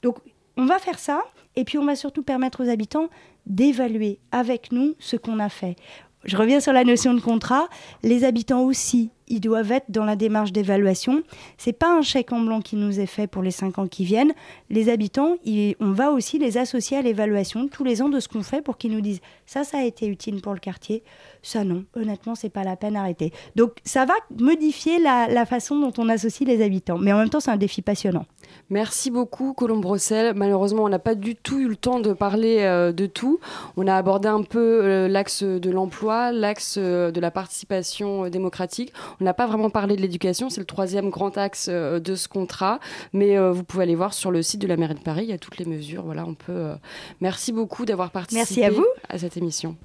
Donc on va faire ça et puis on va surtout permettre aux habitants d'évaluer avec nous ce qu'on a fait. Je reviens sur la notion de contrat. Les habitants aussi ils doivent être dans la démarche d'évaluation. C'est pas un chèque en blanc qui nous est fait pour les cinq ans qui viennent. Les habitants, on va aussi les associer à l'évaluation tous les ans de ce qu'on fait pour qu'ils nous disent ça, ça a été utile pour le quartier, ça non. Honnêtement, c'est pas la peine d'arrêter. Donc ça va modifier la façon dont on associe les habitants, mais en même temps, c'est un défi passionnant. Merci beaucoup, Colombe Brossel. Malheureusement, on n'a pas du tout eu le temps de parler euh, de tout. On a abordé un peu euh, l'axe de l'emploi, l'axe euh, de la participation euh, démocratique. On n'a pas vraiment parlé de l'éducation. C'est le troisième grand axe euh, de ce contrat. Mais euh, vous pouvez aller voir sur le site de la mairie de Paris. Il y a toutes les mesures. Voilà, on peut. euh, Merci beaucoup d'avoir participé Merci à vous. à cette émission.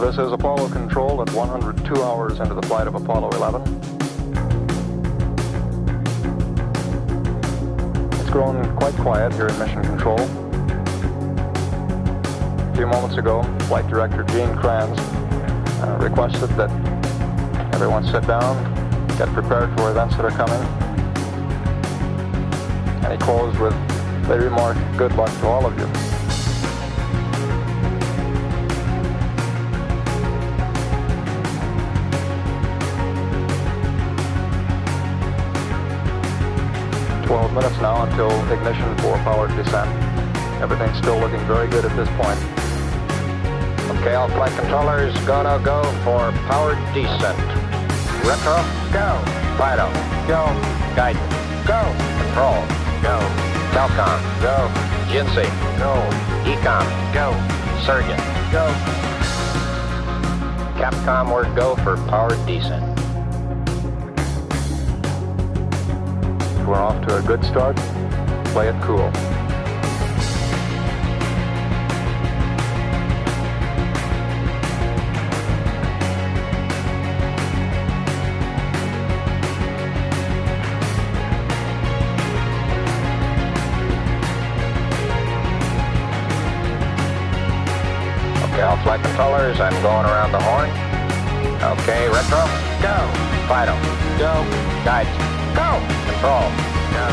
This is Apollo Control at 102 hours into the flight of Apollo 11. Grown quite quiet here in Mission Control. A few moments ago, Flight Director Gene Kranz uh, requested that everyone sit down, get prepared for events that are coming. And he closed with the remark, good luck to all of you. Twelve minutes now until ignition for powered descent. Everything's still looking very good at this point. Okay, all flight controllers, gonna go for powered descent. Retro, go. Fido, go. Guidance, go. Control, go. Telcom, go. Jinsei, go. Ecom, go. Surgeon, go. Capcom, we're go for powered descent. We're off to a good start. Play it cool. Okay, all flight controllers, I'm going around the horn. Okay, retro, go. Fido, go. Guidance, go. Control, go.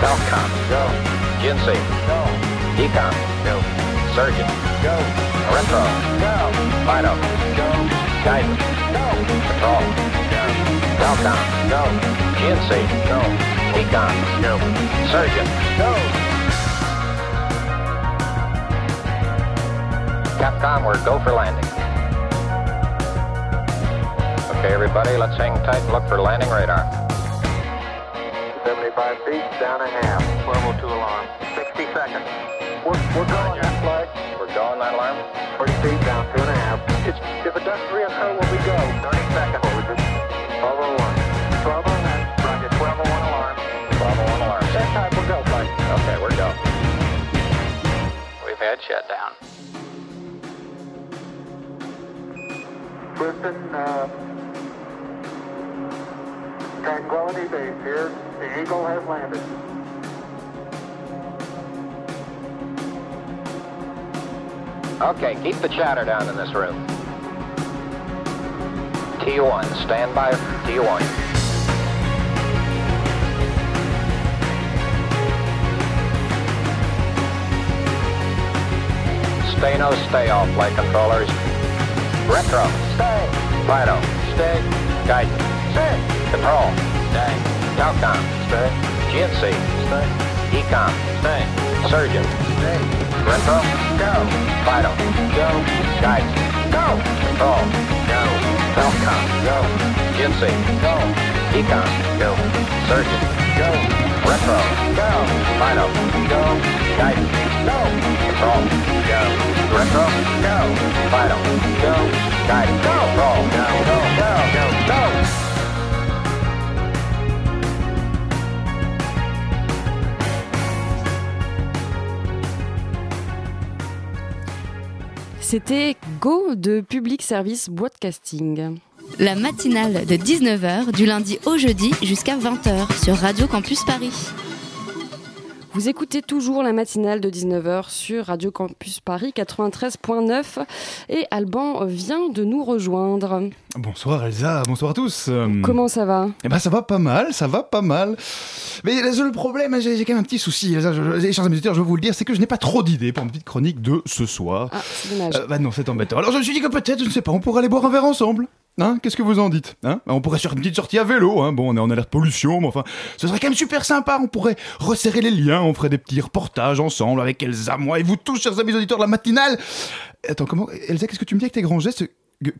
Telcom, go. Jinsei, go. Ecom, go. Surgeon, go. Retro, go. Fido, go. Guidance, go. Control, go. Telcom, go. Jinsei, go. Ecom, go. Surgeon, go. Capcom, we're go for landing. Okay, everybody, let's hang tight and look for landing radar. 75 feet, down a half. 1202 alarm. 60 seconds. We're, we're going that flag. We're going that alarm. 40 feet, down two and a half. It's, if it doesn't reoccur, will we go? 30 seconds. It? 1201. 1201. Roger, 1201 alarm. 1201 alarm. That time we'll go, flag. Okay, we're go. We've had shutdown. Listen, uh, Tranquility Base here. The Eagle has landed. Okay, keep the chatter down in this room. T1, stand by T1. Stay no stay off, flight controllers. Retro, stay. Fido, stay. Guidance, stay. Control, stay. Telcom, stay. GNC, stay. Ecom, stay. Surgeon, stay. Retro, go. Fido, go. Guidance, go. Control, go. Telcom, go. GNC, go. Ecom, go. Surgeon, go. Retro, go. Fido, go. Guidance, go. Control, go. Retro, go. Fido, go. Guidance, go. C'était Go de Public Service Broadcasting. La matinale de 19h du lundi au jeudi jusqu'à 20h sur Radio Campus Paris. Vous écoutez toujours la matinale de 19h sur Radio Campus Paris 93.9 et Alban vient de nous rejoindre. Bonsoir Elsa, bonsoir à tous. Comment ça va? Eh ben ça va pas mal, ça va pas mal. Mais le seul problème, j'ai quand même un petit souci, Elsa, je, je- chers auditeurs, je vais vous le dire, c'est que je n'ai pas trop d'idées pour ma petite chronique de ce soir. Ah, c'est dommage. Euh, bah non, c'est embêtant. Alors je me suis dit que peut-être, je ne sais pas, on pourrait aller boire un verre ensemble. Hein Qu'est-ce que vous en dites hein? On pourrait faire une petite sortie à vélo. Hein bon, on est en alerte pollution, mais enfin, ce serait quand même super sympa. On pourrait resserrer les liens, on ferait des petits reportages ensemble avec Elsa, moi et vous tous, chers amis auditeurs de la matinale. Attends, comment Elsa, qu'est-ce que tu me dis avec tes grands gestes?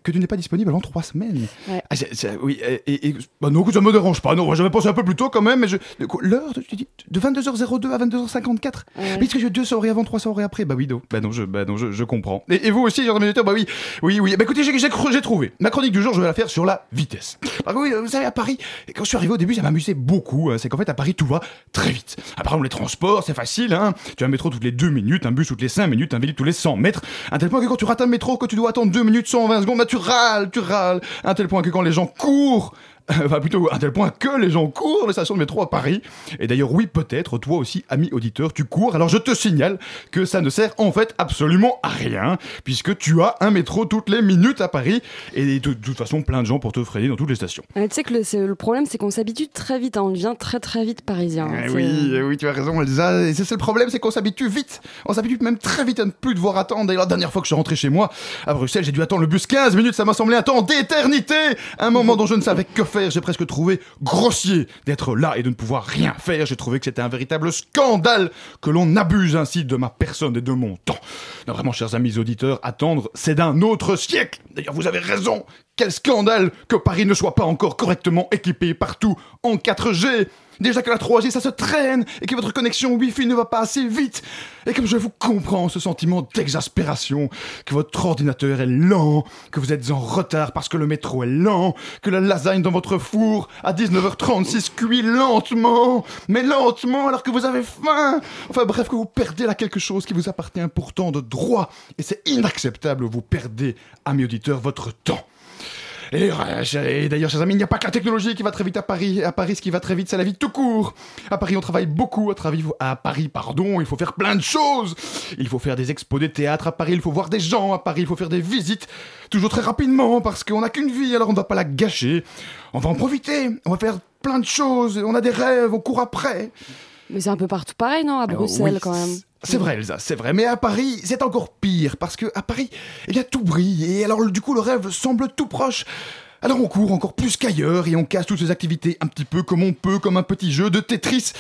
Que, tu n'es pas disponible avant trois semaines Ouais. Ah, Oui, et, et- bah non, ça me dérange pas. Non, j'avais pensé un peu plus tôt quand même, mais je. L'heure, tu dis De 22h02 à 22h54 Ouais. Mais est-ce que j'ai deux soirées avant, trois soirées après Bah oui, non. Bah non, je, bah non, je, je comprends. Et, et vous aussi, auditeurs, bah oui, oui, oui. Bah écoutez, j'ai trouvé. Ma chronique du jour, je vais la faire sur la vitesse. Bah oui, vous savez, à Paris, quand je suis arrivé au début, ça m'amusait beaucoup. hein. C'est qu'en fait, à Paris, tout va très vite. Par exemple, les transports, c'est facile. Hein. Tu as un métro toutes les deux minutes, un bus toutes les cinq minutes, un vélo tous les 100 mètres. À tel point que quand tu rates un métro, que tu dois attendre 2 minutes 120 secondes, bah tu râles, tu râles. À tel point que quand les gens courent, Enfin, plutôt à tel point que les gens courent les stations de métro à Paris. Et d'ailleurs, oui, peut-être, toi aussi, ami auditeur, tu cours. Alors je te signale que ça ne sert en fait absolument à rien, puisque tu as un métro toutes les minutes à Paris, et de, de toute façon, plein de gens pour te freiner dans toutes les stations. Ouais, tu sais que le, c'est- le problème, c'est qu'on s'habitue très vite. hein. On devient très très vite parisien. hein. Eh oui, eh oui, tu as raison, Elsa. Et c'est le problème, c'est qu'on s'habitue vite. On s'habitue même très vite à ne plus devoir attendre. D'ailleurs, la dernière fois que je suis rentré chez moi, à Bruxelles, j'ai dû attendre le bus 15 minutes. Ça m'a semblé un temps d'éternité. Un moment dont je ne savais que faire. J'ai presque trouvé grossier d'être là et de ne pouvoir rien faire. J'ai trouvé que c'était un véritable scandale que l'on abuse ainsi de ma personne et de mon temps. Non, vraiment, chers amis auditeurs, attendre, c'est d'un autre siècle. D'ailleurs, vous avez raison. Quel scandale que Paris ne soit pas encore correctement équipé partout en 4G. Déjà que la 3G ça se traîne et que votre connexion Wi-Fi ne va pas assez vite. Et comme je vous comprends ce sentiment d'exaspération, que votre ordinateur est lent, que vous êtes en retard parce que le métro est lent, que la lasagne dans votre four à 19h36 cuit lentement, mais lentement alors que vous avez faim. Enfin bref, que vous perdez là quelque chose qui vous appartient pourtant de droit. Et c'est inacceptable, vous perdez, amis auditeurs, votre temps. Et, euh, et d'ailleurs, chers amis, il n'y a pas que la technologie qui va très vite à Paris. À Paris, ce qui va très vite, c'est la vie tout court. À Paris, on travaille beaucoup. À, à Paris, pardon, il faut faire plein de choses. Il faut faire des expos de théâtre à Paris. Il faut voir des gens à Paris. Il faut faire des visites. Toujours très rapidement, parce qu'on n'a qu'une vie, alors on ne va pas la gâcher. On va en profiter. On va faire plein de choses. On a des rêves. On court après. Mais c'est un peu partout pareil, non À Bruxelles, Oui, quand même. C'est vrai, Elsa, c'est vrai. Mais à Paris, c'est encore pire. Parce que à Paris, eh bien, tout brille. Et alors, du coup, le rêve semble tout proche. Alors, on court encore plus qu'ailleurs et on casse toutes ces activités un petit peu comme on peut, comme un petit jeu de Tetris.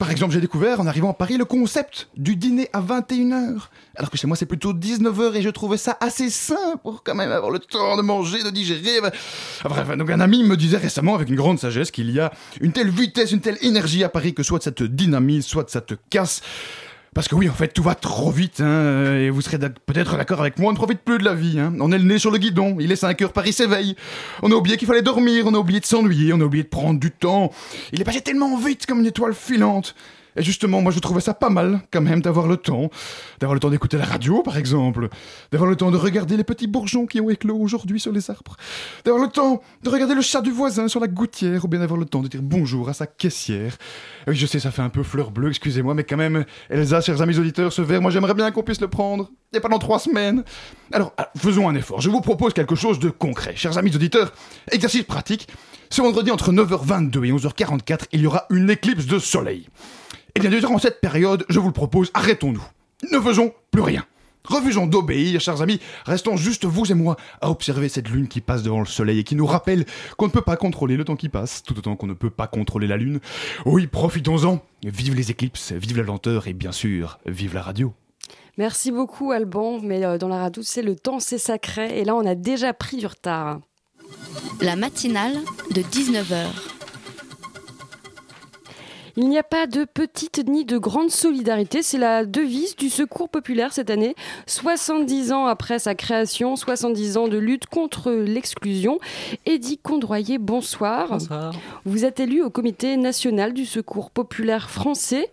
Par exemple, j'ai découvert en arrivant à Paris le concept du dîner à 21h. Alors que chez moi, c'est plutôt 19h et je trouvais ça assez sain pour quand même avoir le temps de manger, de digérer. Bref, donc un ami me disait récemment avec une grande sagesse qu'il y a une telle vitesse, une telle énergie à Paris que soit ça te dynamise, soit ça te casse. Parce que oui, en fait, tout va trop vite, hein, et vous serez peut-être d'accord avec moi, on ne profite plus de la vie. Hein. On est le nez sur le guidon, il est 5 heures, Paris s'éveille. On a oublié qu'il fallait dormir, on a oublié de s'ennuyer, on a oublié de prendre du temps. Il est passé tellement vite comme une étoile filante. Et justement, moi je trouvais ça pas mal, quand même, d'avoir le temps. D'avoir le temps d'écouter la radio, par exemple. D'avoir le temps de regarder les petits bourgeons qui ont éclos aujourd'hui sur les arbres. D'avoir le temps de regarder le chat du voisin sur la gouttière, ou bien d'avoir le temps de dire bonjour à sa caissière. Oui, je sais, ça fait un peu fleur bleue, excusez-moi, mais quand même, Elsa, chers amis auditeurs, ce verre, moi j'aimerais bien qu'on puisse le prendre. Et pendant trois semaines. Alors, ah, faisons un effort. Je vous propose quelque chose de concret. Chers amis auditeurs, exercice pratique. Ce vendredi, entre 9h22 et 11h44, il y aura une éclipse de soleil. Et bien, durant cette période, je vous le propose, arrêtons-nous. Ne faisons plus rien. Refusons d'obéir, chers amis. Restons juste vous et moi à observer cette lune qui passe devant le soleil et qui nous rappelle qu'on ne peut pas contrôler le temps qui passe, tout autant qu'on ne peut pas contrôler la lune. Oui, profitons-en. Vive les éclipses, vive la lenteur et bien sûr, vive la radio. Merci beaucoup, Alban. Mais euh, dans la radio, c'est le temps, c'est sacré. Et là, on a déjà pris du retard. La matinale de 19h. Il n'y a pas de petite ni de grande solidarité, c'est la devise du Secours populaire cette année. 70 ans après sa création, 70 ans de lutte contre l'exclusion. Eddy Condroyer, bonsoir. Bonsoir. Vous êtes élu au comité national du Secours populaire français.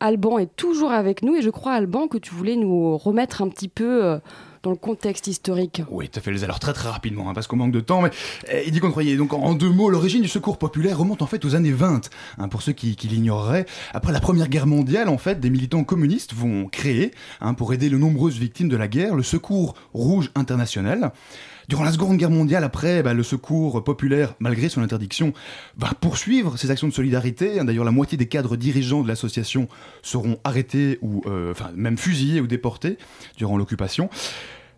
Alban est toujours avec nous et je crois, Alban, que tu voulais nous remettre un petit peu euh, dans le contexte historique. Oui, tout à fait. Alors très très rapidement, hein, parce qu'on manque de temps. Mais eh, il dit qu'on croyait. Donc en deux mots, l'origine du secours populaire remonte en fait aux années 20. hein, pour ceux qui, l'ignoreraient, après la Première Guerre mondiale, en fait, des militants communistes vont créer, hein, pour aider les nombreuses victimes de la guerre, le Secours Rouge International. Durant la Seconde Guerre mondiale, après, bah, le secours populaire, malgré son interdiction, va poursuivre ses actions de solidarité. D'ailleurs, la moitié des cadres dirigeants de l'association seront arrêtés ou, euh, enfin, même fusillés ou déportés durant l'occupation.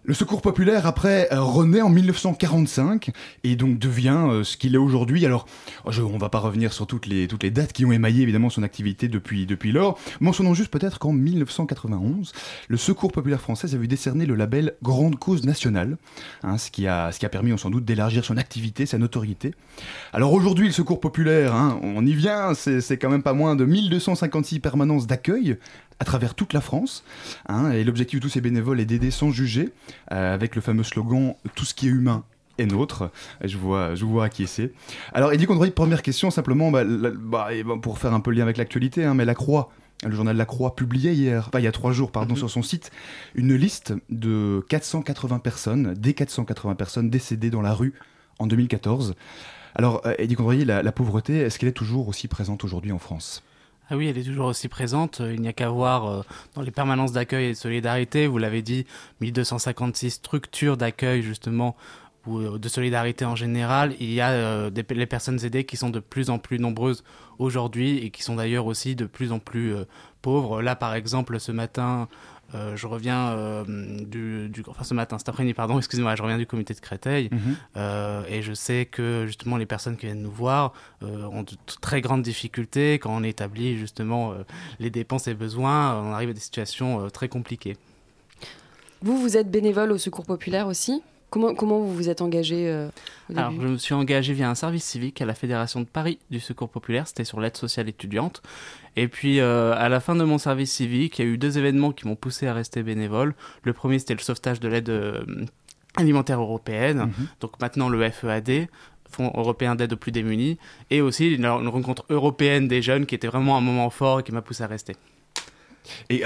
Le secours populaire, après, euh, renaît en 1945 et donc devient euh, ce qu'il est aujourd'hui. Alors, je, on va pas revenir sur toutes les, dates qui ont émaillé évidemment son activité depuis, lors. Mentionnons juste peut-être qu'en 1991, le secours populaire français a vu décerner le label Grande Cause Nationale, hein, ce, qui a, permis sans doute d'élargir son activité, sa notoriété. Alors aujourd'hui, le secours populaire, hein, on y vient, c'est quand même pas moins de 1256 permanences d'accueil à travers toute la France. hein, et l'objectif de tous ces bénévoles est d'aider sans juger, euh, avec le fameux slogan Tout ce qui est humain est nôtre. Je vous vois, je vois acquiescer. Alors, Eddie Condroy, première question, simplement, bah, la- bah, bon, pour faire un peu le lien avec l'actualité, hein, mais La Croix, le journal La Croix publiait hier, enfin il y a trois jours, pardon, sur son site, une liste de 480 personnes, des 480 personnes décédées dans la rue en 2014. Alors, euh, Eddie Condroy, la, la pauvreté, est-ce qu'elle est toujours aussi présente aujourd'hui en France? Ah oui, elle est toujours aussi présente. Il n'y a qu'à voir euh, dans les permanences d'accueil et de solidarité, vous l'avez dit, 1256 structures d'accueil justement ou euh, de solidarité en général. Il y a euh, les personnes aidées qui sont de plus en plus nombreuses aujourd'hui et qui sont d'ailleurs aussi de plus en plus euh, pauvres. Là, par exemple, ce matin, euh, je reviens euh, du, du, enfin ce matin, cet après-midi, pardon, excusez-moi, je reviens du comité de Créteil Mhm. euh, et je sais que justement les personnes qui viennent nous voir euh, ont de très grandes difficultés quand on établit justement euh, les dépenses et besoins, on arrive à des situations euh, très compliquées. Vous, vous êtes bénévole au Secours populaire aussi? Comment, comment vous vous êtes engagé euh, Alors, je me suis engagé via un service civique à la Fédération de Paris du Secours Populaire, c'était sur l'aide sociale étudiante. Et puis, euh, à la fin de mon service civique, il y a eu deux événements qui m'ont poussé à rester bénévole. Le premier, c'était le sauvetage de l'aide euh, alimentaire européenne, Mhm. donc maintenant le FEAD. Fonds européen d'aide aux plus démunis, et aussi une, une rencontre européenne des jeunes qui était vraiment un moment fort et qui m'a poussé à rester. Et,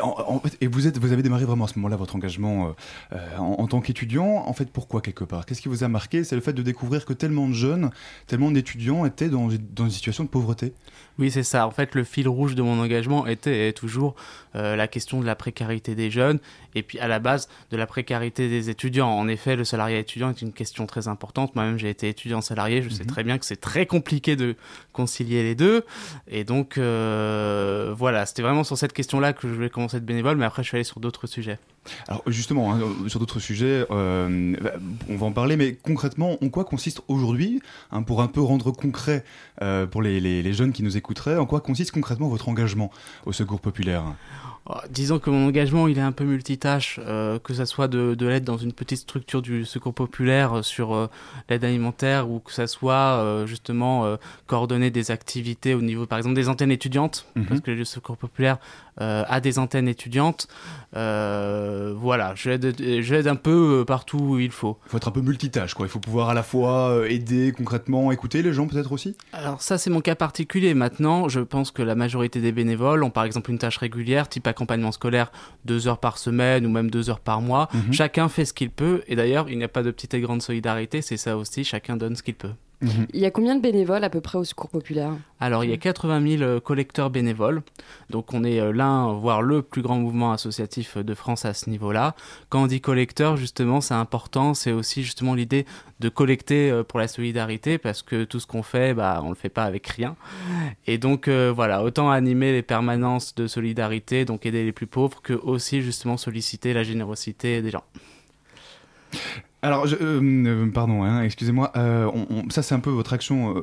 vous, avez démarré vraiment à ce moment-là votre engagement euh, euh, en, tant qu'étudiant. En fait, pourquoi quelque part? Qu'est-ce qui vous a marqué? C'est le fait de découvrir que tellement de jeunes, tellement d'étudiants étaient dans une situation de pauvreté Oui, c'est ça. En fait, le fil rouge de mon engagement était et toujours euh, la question de la précarité des jeunes et puis à la base de la précarité des étudiants. En effet, le salariat étudiant est une question très importante. Moi-même, j'ai été étudiant salarié. Je sais Mhm. très bien que c'est très compliqué de concilier les deux. Et donc, euh, voilà, c'était vraiment sur cette question-là que je voulais commencer à être bénévole, mais après, je suis allé sur d'autres sujets. Alors justement, hein, sur d'autres sujets, euh, on va en parler, mais concrètement, en quoi consiste aujourd'hui, hein, pour un peu rendre concret euh, pour les, les- les jeunes qui nous écouteraient, en quoi consiste concrètement votre engagement au Secours populaire? Oh, Disons que mon engagement, il est un peu multitâche, euh, que ça soit de, de l'aide dans une petite structure du secours populaire sur l'aide alimentaire ou que ça soit justement coordonner des activités au niveau, par exemple, des antennes étudiantes, Mhm. parce que le secours populaire euh, a des antennes étudiantes. Euh, voilà, je l'aide je l'aide un peu euh, partout où il faut. Il faut être un peu multitâche, quoi. Il faut pouvoir à la fois aider concrètement, écouter les gens peut-être aussi? Alors ça, c'est mon cas particulier. Maintenant, je pense que la majorité des bénévoles ont par exemple une tâche régulière, type accompagnement scolaire, deux heures par semaine ou même deux heures par mois. Mhm. Chacun fait ce qu'il peut. Et d'ailleurs, il n'y a pas de petite et grande solidarité, c'est ça aussi, chacun donne ce qu'il peut. Il y a combien de bénévoles à peu près au Secours populaire? Alors, il y a 80 000 euh, collecteurs bénévoles. Donc, on est euh, l'un, voire le plus grand mouvement associatif euh, de France à ce niveau-là. Quand on dit collecteur, justement, c'est important. C'est aussi justement l'idée de collecter pour la solidarité parce que tout ce qu'on fait, bah, on le fait pas avec rien. Et donc, euh, voilà, autant animer les permanences de solidarité, donc aider les plus pauvres, que aussi justement solliciter la générosité des gens. Alors, euh, euh, pardon, hein, excusez-moi, euh, ça c'est un peu votre action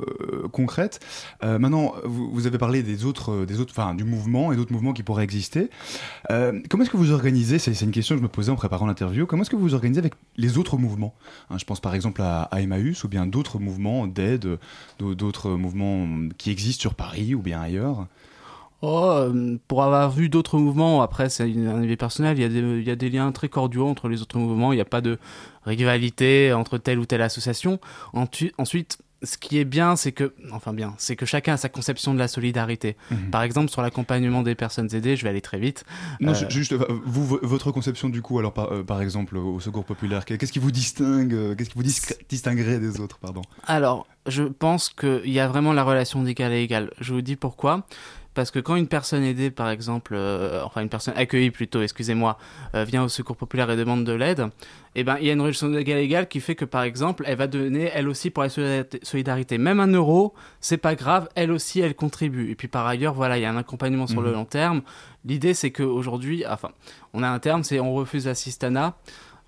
concrète. Maintenant, vous, vous avez parlé des autres, des autres, enfin, du mouvement et d'autres mouvements qui pourraient exister. Comment est-ce que vous organisez C'est une question que je me posais en préparant l'interview. Comment est-ce que vous organisez avec les autres mouvements Hein, Je pense par exemple à, à Emmaüs ou bien d'autres mouvements d'aide, d'au- d'autres mouvements qui existent sur Paris ou bien ailleurs? Oh, pour avoir vu d'autres mouvements, après c'est un avis personnel, il y, a des, il y a des liens très cordiaux entre les autres mouvements, il n'y a pas de rivalité entre telle ou telle association. Ensuite, ce qui est bien, c'est que, enfin bien, c'est que chacun a sa conception de la solidarité. Mhm. Par exemple, sur l'accompagnement des personnes aidées, je vais aller très vite. Non, Euh, ju- juste, euh, vous, vo- votre conception du coup, alors par, euh, par exemple au Secours Populaire, qu'est- qu'est-ce qui vous distingue, qu'est-ce qui vous distinguerait des autres, pardon? Alors, je pense qu'il y a vraiment la relation d'égal à égal. Je vous dis pourquoi. Parce que quand une personne aidée, par exemple, euh, enfin une personne accueillie plutôt, excusez-moi, euh, vient au secours populaire et demande de l'aide, eh ben il y a une relation égal qui fait que par exemple, elle va donner elle aussi pour la solidarité- solidarité. Même un euro, c'est pas grave, elle aussi elle contribue. Et puis par ailleurs, voilà, il y a un accompagnement sur le Mhm. long terme. L'idée c'est qu'aujourd'hui, enfin, on a un terme, c'est on refuse l'assistanat.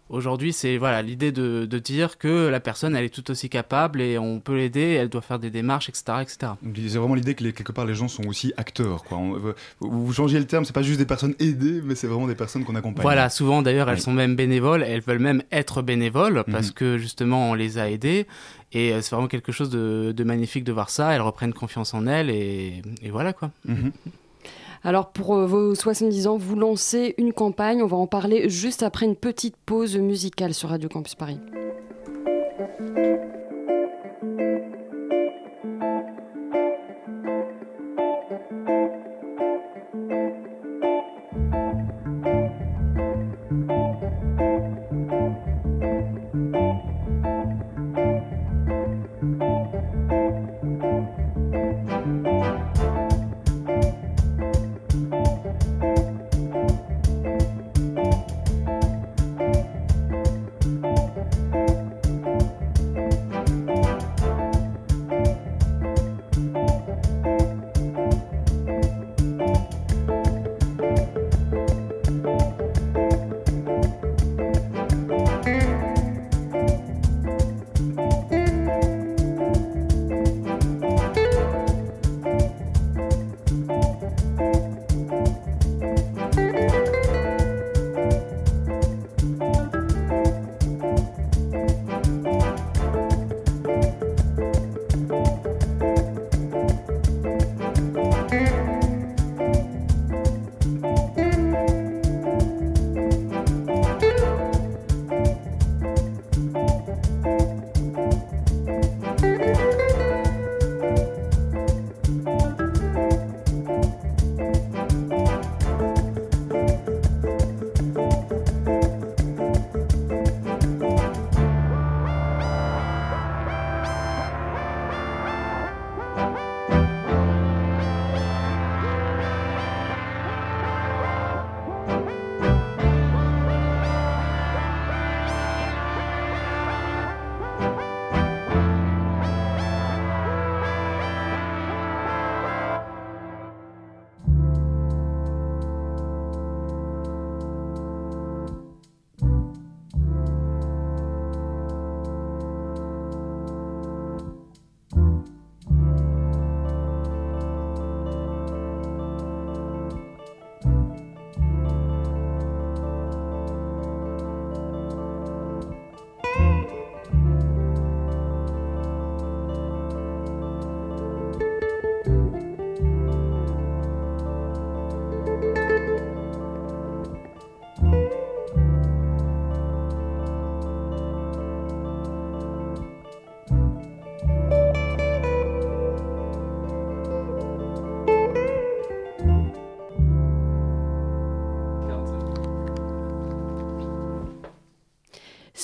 Aujourd'hui, c'est voilà l'idée de, de dire que la personne elle est tout aussi capable et on peut l'aider, elle doit faire des démarches, etc., etc. C'est vraiment l'idée que les- quelque part les gens sont aussi acteurs. Quoi. On- vous changez le terme, c'est pas juste des personnes aidées, mais c'est vraiment des personnes qu'on accompagne. Voilà, souvent d'ailleurs elles Oui. sont même bénévoles, elles veulent même être bénévoles parce Mhm. que justement on les a aidées et euh, c'est vraiment quelque chose de, de magnifique de voir ça. Elles reprennent confiance en elles et, et voilà quoi. Mhm. Alors pour euh, vos 70 ans, vous lancez une campagne, on va en parler juste après une petite pause musicale sur Radio Campus Paris.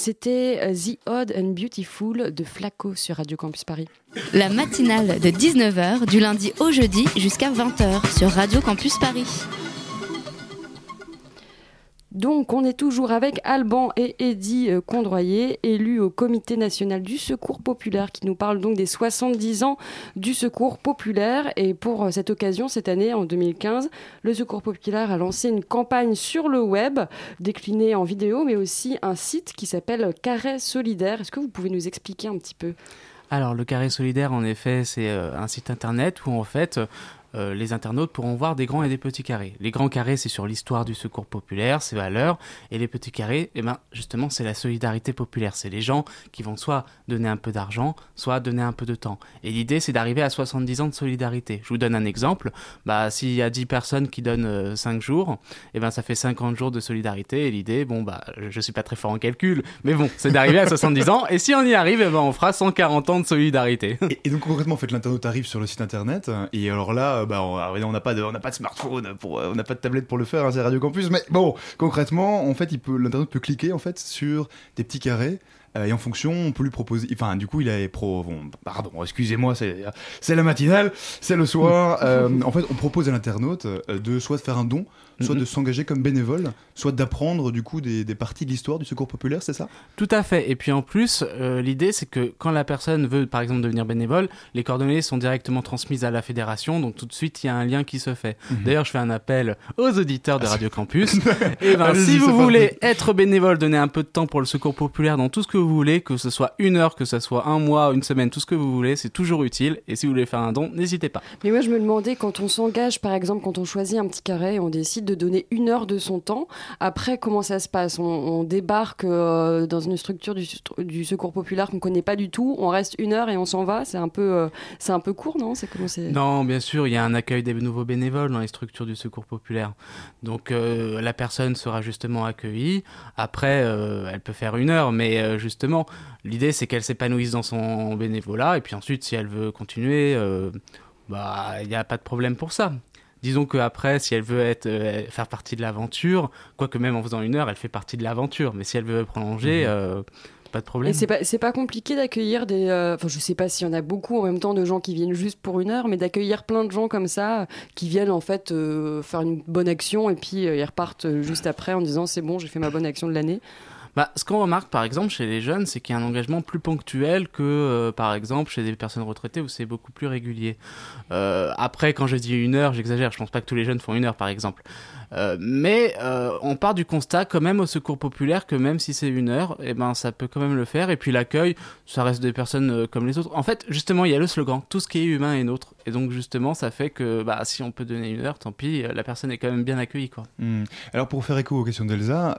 C'était euh, The Odd and Beautiful de Flaco sur Radio Campus Paris. La matinale de 19h du lundi au jeudi jusqu'à 20h sur Radio Campus Paris. Donc, on est toujours avec Alban et Eddy euh, Condroyer, élus au Comité national du Secours populaire, qui nous parlent donc des 70 ans du Secours populaire. Et pour euh, cette occasion, cette année, en 2015, le Secours populaire a lancé une campagne sur le web, déclinée en vidéo, mais aussi un site qui s'appelle Carré Solidaire. Est-ce que vous pouvez nous expliquer un petit peu? Alors, le Carré Solidaire, en effet, c'est euh, un site internet où, en fait, euh, les internautes pourront voir des grands et des petits carrés. Les grands carrés, c'est sur l'histoire du secours populaire, ses valeurs, et les petits carrés, eh ben, justement, c'est la solidarité populaire. C'est les gens qui vont soit donner un peu d'argent, soit donner un peu de temps. Et l'idée, c'est d'arriver à 70 ans de solidarité. Je vous donne un exemple. Bah, s'il y a 10 personnes qui donnent euh, 5 jours, eh ben, ça fait 50 jours de solidarité. Et l'idée, bon, bah, je suis pas très fort en calcul, mais bon, c'est d'arriver à 70 ans. Et si on y arrive, eh ben, on fera 140 ans de solidarité. Et, donc concrètement, l'internaute arrive sur le site internet et alors là, bah, on alors, on n'a pas de, on n'a pas de smartphone, pour, euh, on n'a pas de tablette pour le faire, hein, c'est Radio Campus. Mais bon, concrètement, en fait, peut, l'internaute peut cliquer en fait sur des petits carrés. euh, et en fonction, on peut lui proposer. Enfin, du coup, il est pro. Bon, pardon, excusez-moi, c'est la matinale, c'est le soir. Euh, en fait, on propose à l'internaute de soit de faire un don, soit de s'engager comme bénévole, soit d'apprendre du coup des, des parties de l'histoire du secours populaire, c'est ça? Tout à fait. Et puis en plus, euh, l'idée c'est que quand la personne veut par exemple devenir bénévole, les coordonnées sont directement transmises à la fédération, donc tout de suite il y a un lien qui se fait. Mhm. D'ailleurs, je fais un appel aux auditeurs de Radio Campus. Et ben, si vous parti. voulez être bénévole, donner un peu de temps pour le secours populaire dans tout ce que vous voulez, que ce soit une heure, que ce soit un mois, une semaine, tout ce que vous voulez, c'est toujours utile. Et si vous voulez faire un don, n'hésitez pas. Mais moi, je me demandais, quand on s'engage, par exemple, quand on choisit un petit carré, on décide de donner une heure de son temps. Après, comment ça se passe? On, débarque euh, dans une structure du, secours populaire qu'on connaît pas du tout. On reste une heure et on s'en va. C'est un peu, euh, un peu court, non? C'est comment Non, bien sûr, il y a un accueil des nouveaux bénévoles dans les structures du secours populaire. Donc euh, la personne sera justement accueillie. Après, elle peut faire une heure, mais justement, l'idée c'est qu'elle s'épanouisse dans son bénévolat. Et puis ensuite, si elle veut continuer, bah il n'y a pas de problème pour ça. Disons qu'après, si elle veut être, euh, faire partie de l'aventure, quoique même en faisant une heure, elle fait partie de l'aventure. Mais si elle veut prolonger, Mhm. euh, pas de problème. Et c'est pas, compliqué d'accueillir des. euh, Enfin, je sais pas s'il y en a beaucoup en même temps de gens qui viennent juste pour une heure, mais d'accueillir plein de gens comme ça, qui viennent en fait euh, faire une bonne action et puis euh, ils repartent juste après en disant c'est bon, j'ai fait ma bonne action de l'année. Bah, ce qu'on remarque par exemple chez les jeunes, c'est qu'il y a un engagement plus ponctuel que euh, par exemple chez des personnes retraitées où c'est beaucoup plus régulier. Euh, après, quand je dis une heure, j'exagère, je pense pas que tous les jeunes font une heure par exemple. Euh, mais euh, on part du constat quand même au secours populaire que même si c'est une heure, eh ben, ça peut quand même le faire. Et puis l'accueil, ça reste des personnes euh, comme les autres. En fait, justement, il y a le slogan, tout ce qui est humain est nôtre. Et donc justement, ça fait que bah, si on peut donner une heure, tant pis, la personne est quand même bien accueillie. Quoi. Hmm. Alors pour faire écho aux questions d'Elsa,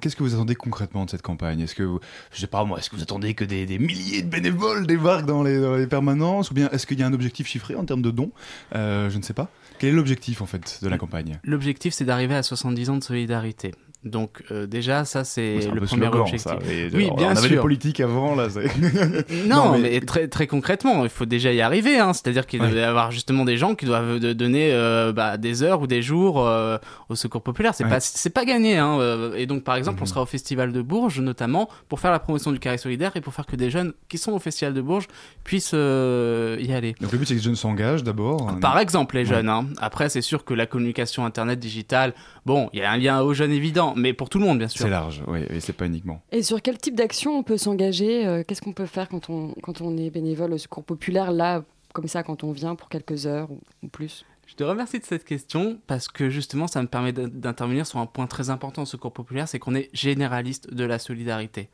qu'est-ce que vous attendez concrètement de cette campagne? Est-ce que, vous- je sais pas moi, est-ce que vous attendez que des, milliers de bénévoles débarquent dans les, permanences? Ou bien est-ce qu'il y a un objectif chiffré en termes de dons? Je ne sais pas. Quel est l'objectif en fait de la campagne? L'objectif, c'est d'arriver à 70 ans de solidarité. Donc euh, déjà, ça c'est le peu premier slogan, objectif. ça, mais, oui, bien on avait des sûr. politiques avant là. Non, mais... très très concrètement, il faut déjà y arriver. Hein. C'est-à-dire qu'il Ouais. doit y avoir justement des gens qui doivent donner euh, bah, des heures ou des jours euh, au secours populaire. C'est Ouais. pas c'est pas gagné. Hein. Et donc par exemple, Mhm. on sera au festival de Bourges notamment pour faire la promotion du carré solidaire et pour faire que des jeunes qui sont au festival de Bourges puissent y aller. Donc le but c'est que les jeunes s'engagent d'abord. Par exemple, les Ouais. jeunes. hein. Après, c'est sûr que la communication internet digitale, bon, il y a un lien aux jeunes évident, mais pour tout le monde, bien sûr. C'est large, oui, et c'est pas uniquement. Et sur quel type d'action on peut s'engager euh, Qu'est-ce qu'on peut faire quand on, quand on est bénévole au secours populaire, là, comme ça, quand on vient pour quelques heures ou, ou plus? Je te remercie de cette question parce que justement, ça me permet d'intervenir sur un point très important au Secours Populaire, c'est qu'on est généraliste de la solidarité.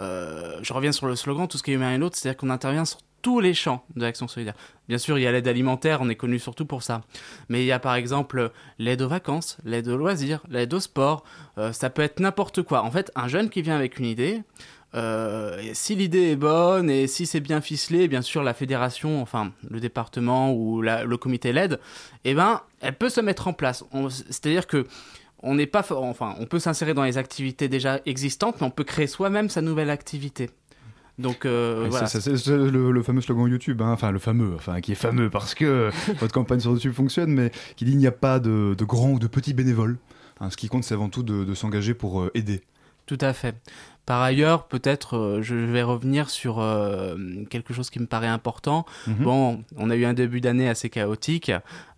Euh, je reviens sur le slogan, tout ce qui est humain et l'autre, c'est-à-dire qu'on intervient sur tous les champs de l'action solidaire. Bien sûr, il y a l'aide alimentaire, on est connu surtout pour ça. Mais il y a par exemple l'aide aux vacances, l'aide aux loisirs, l'aide au sport, euh, ça peut être n'importe quoi. En fait, un jeune qui vient avec une idée, euh, si l'idée est bonne et si c'est bien ficelé, bien sûr la fédération, enfin le département ou le comité l'aide, eh ben elle peut se mettre en place. C'est-à-dire que on n'est pas, enfin on peut s'insérer dans les activités déjà existantes, mais on peut créer soi-même sa nouvelle activité. Donc euh, voilà. c'est le, le fameux slogan YouTube, hein, enfin le fameux, enfin qui est fameux parce que votre campagne sur YouTube fonctionne, mais qui dit il n'y a pas de, de grands ou de petits bénévoles. Hein, ce qui compte, c'est avant tout de, de s'engager pour euh, aider. Tout à fait. Par ailleurs, peut-être euh, je vais revenir sur euh, quelque chose qui me paraît important. Mhm. Bon, on a eu un début d'année assez chaotique.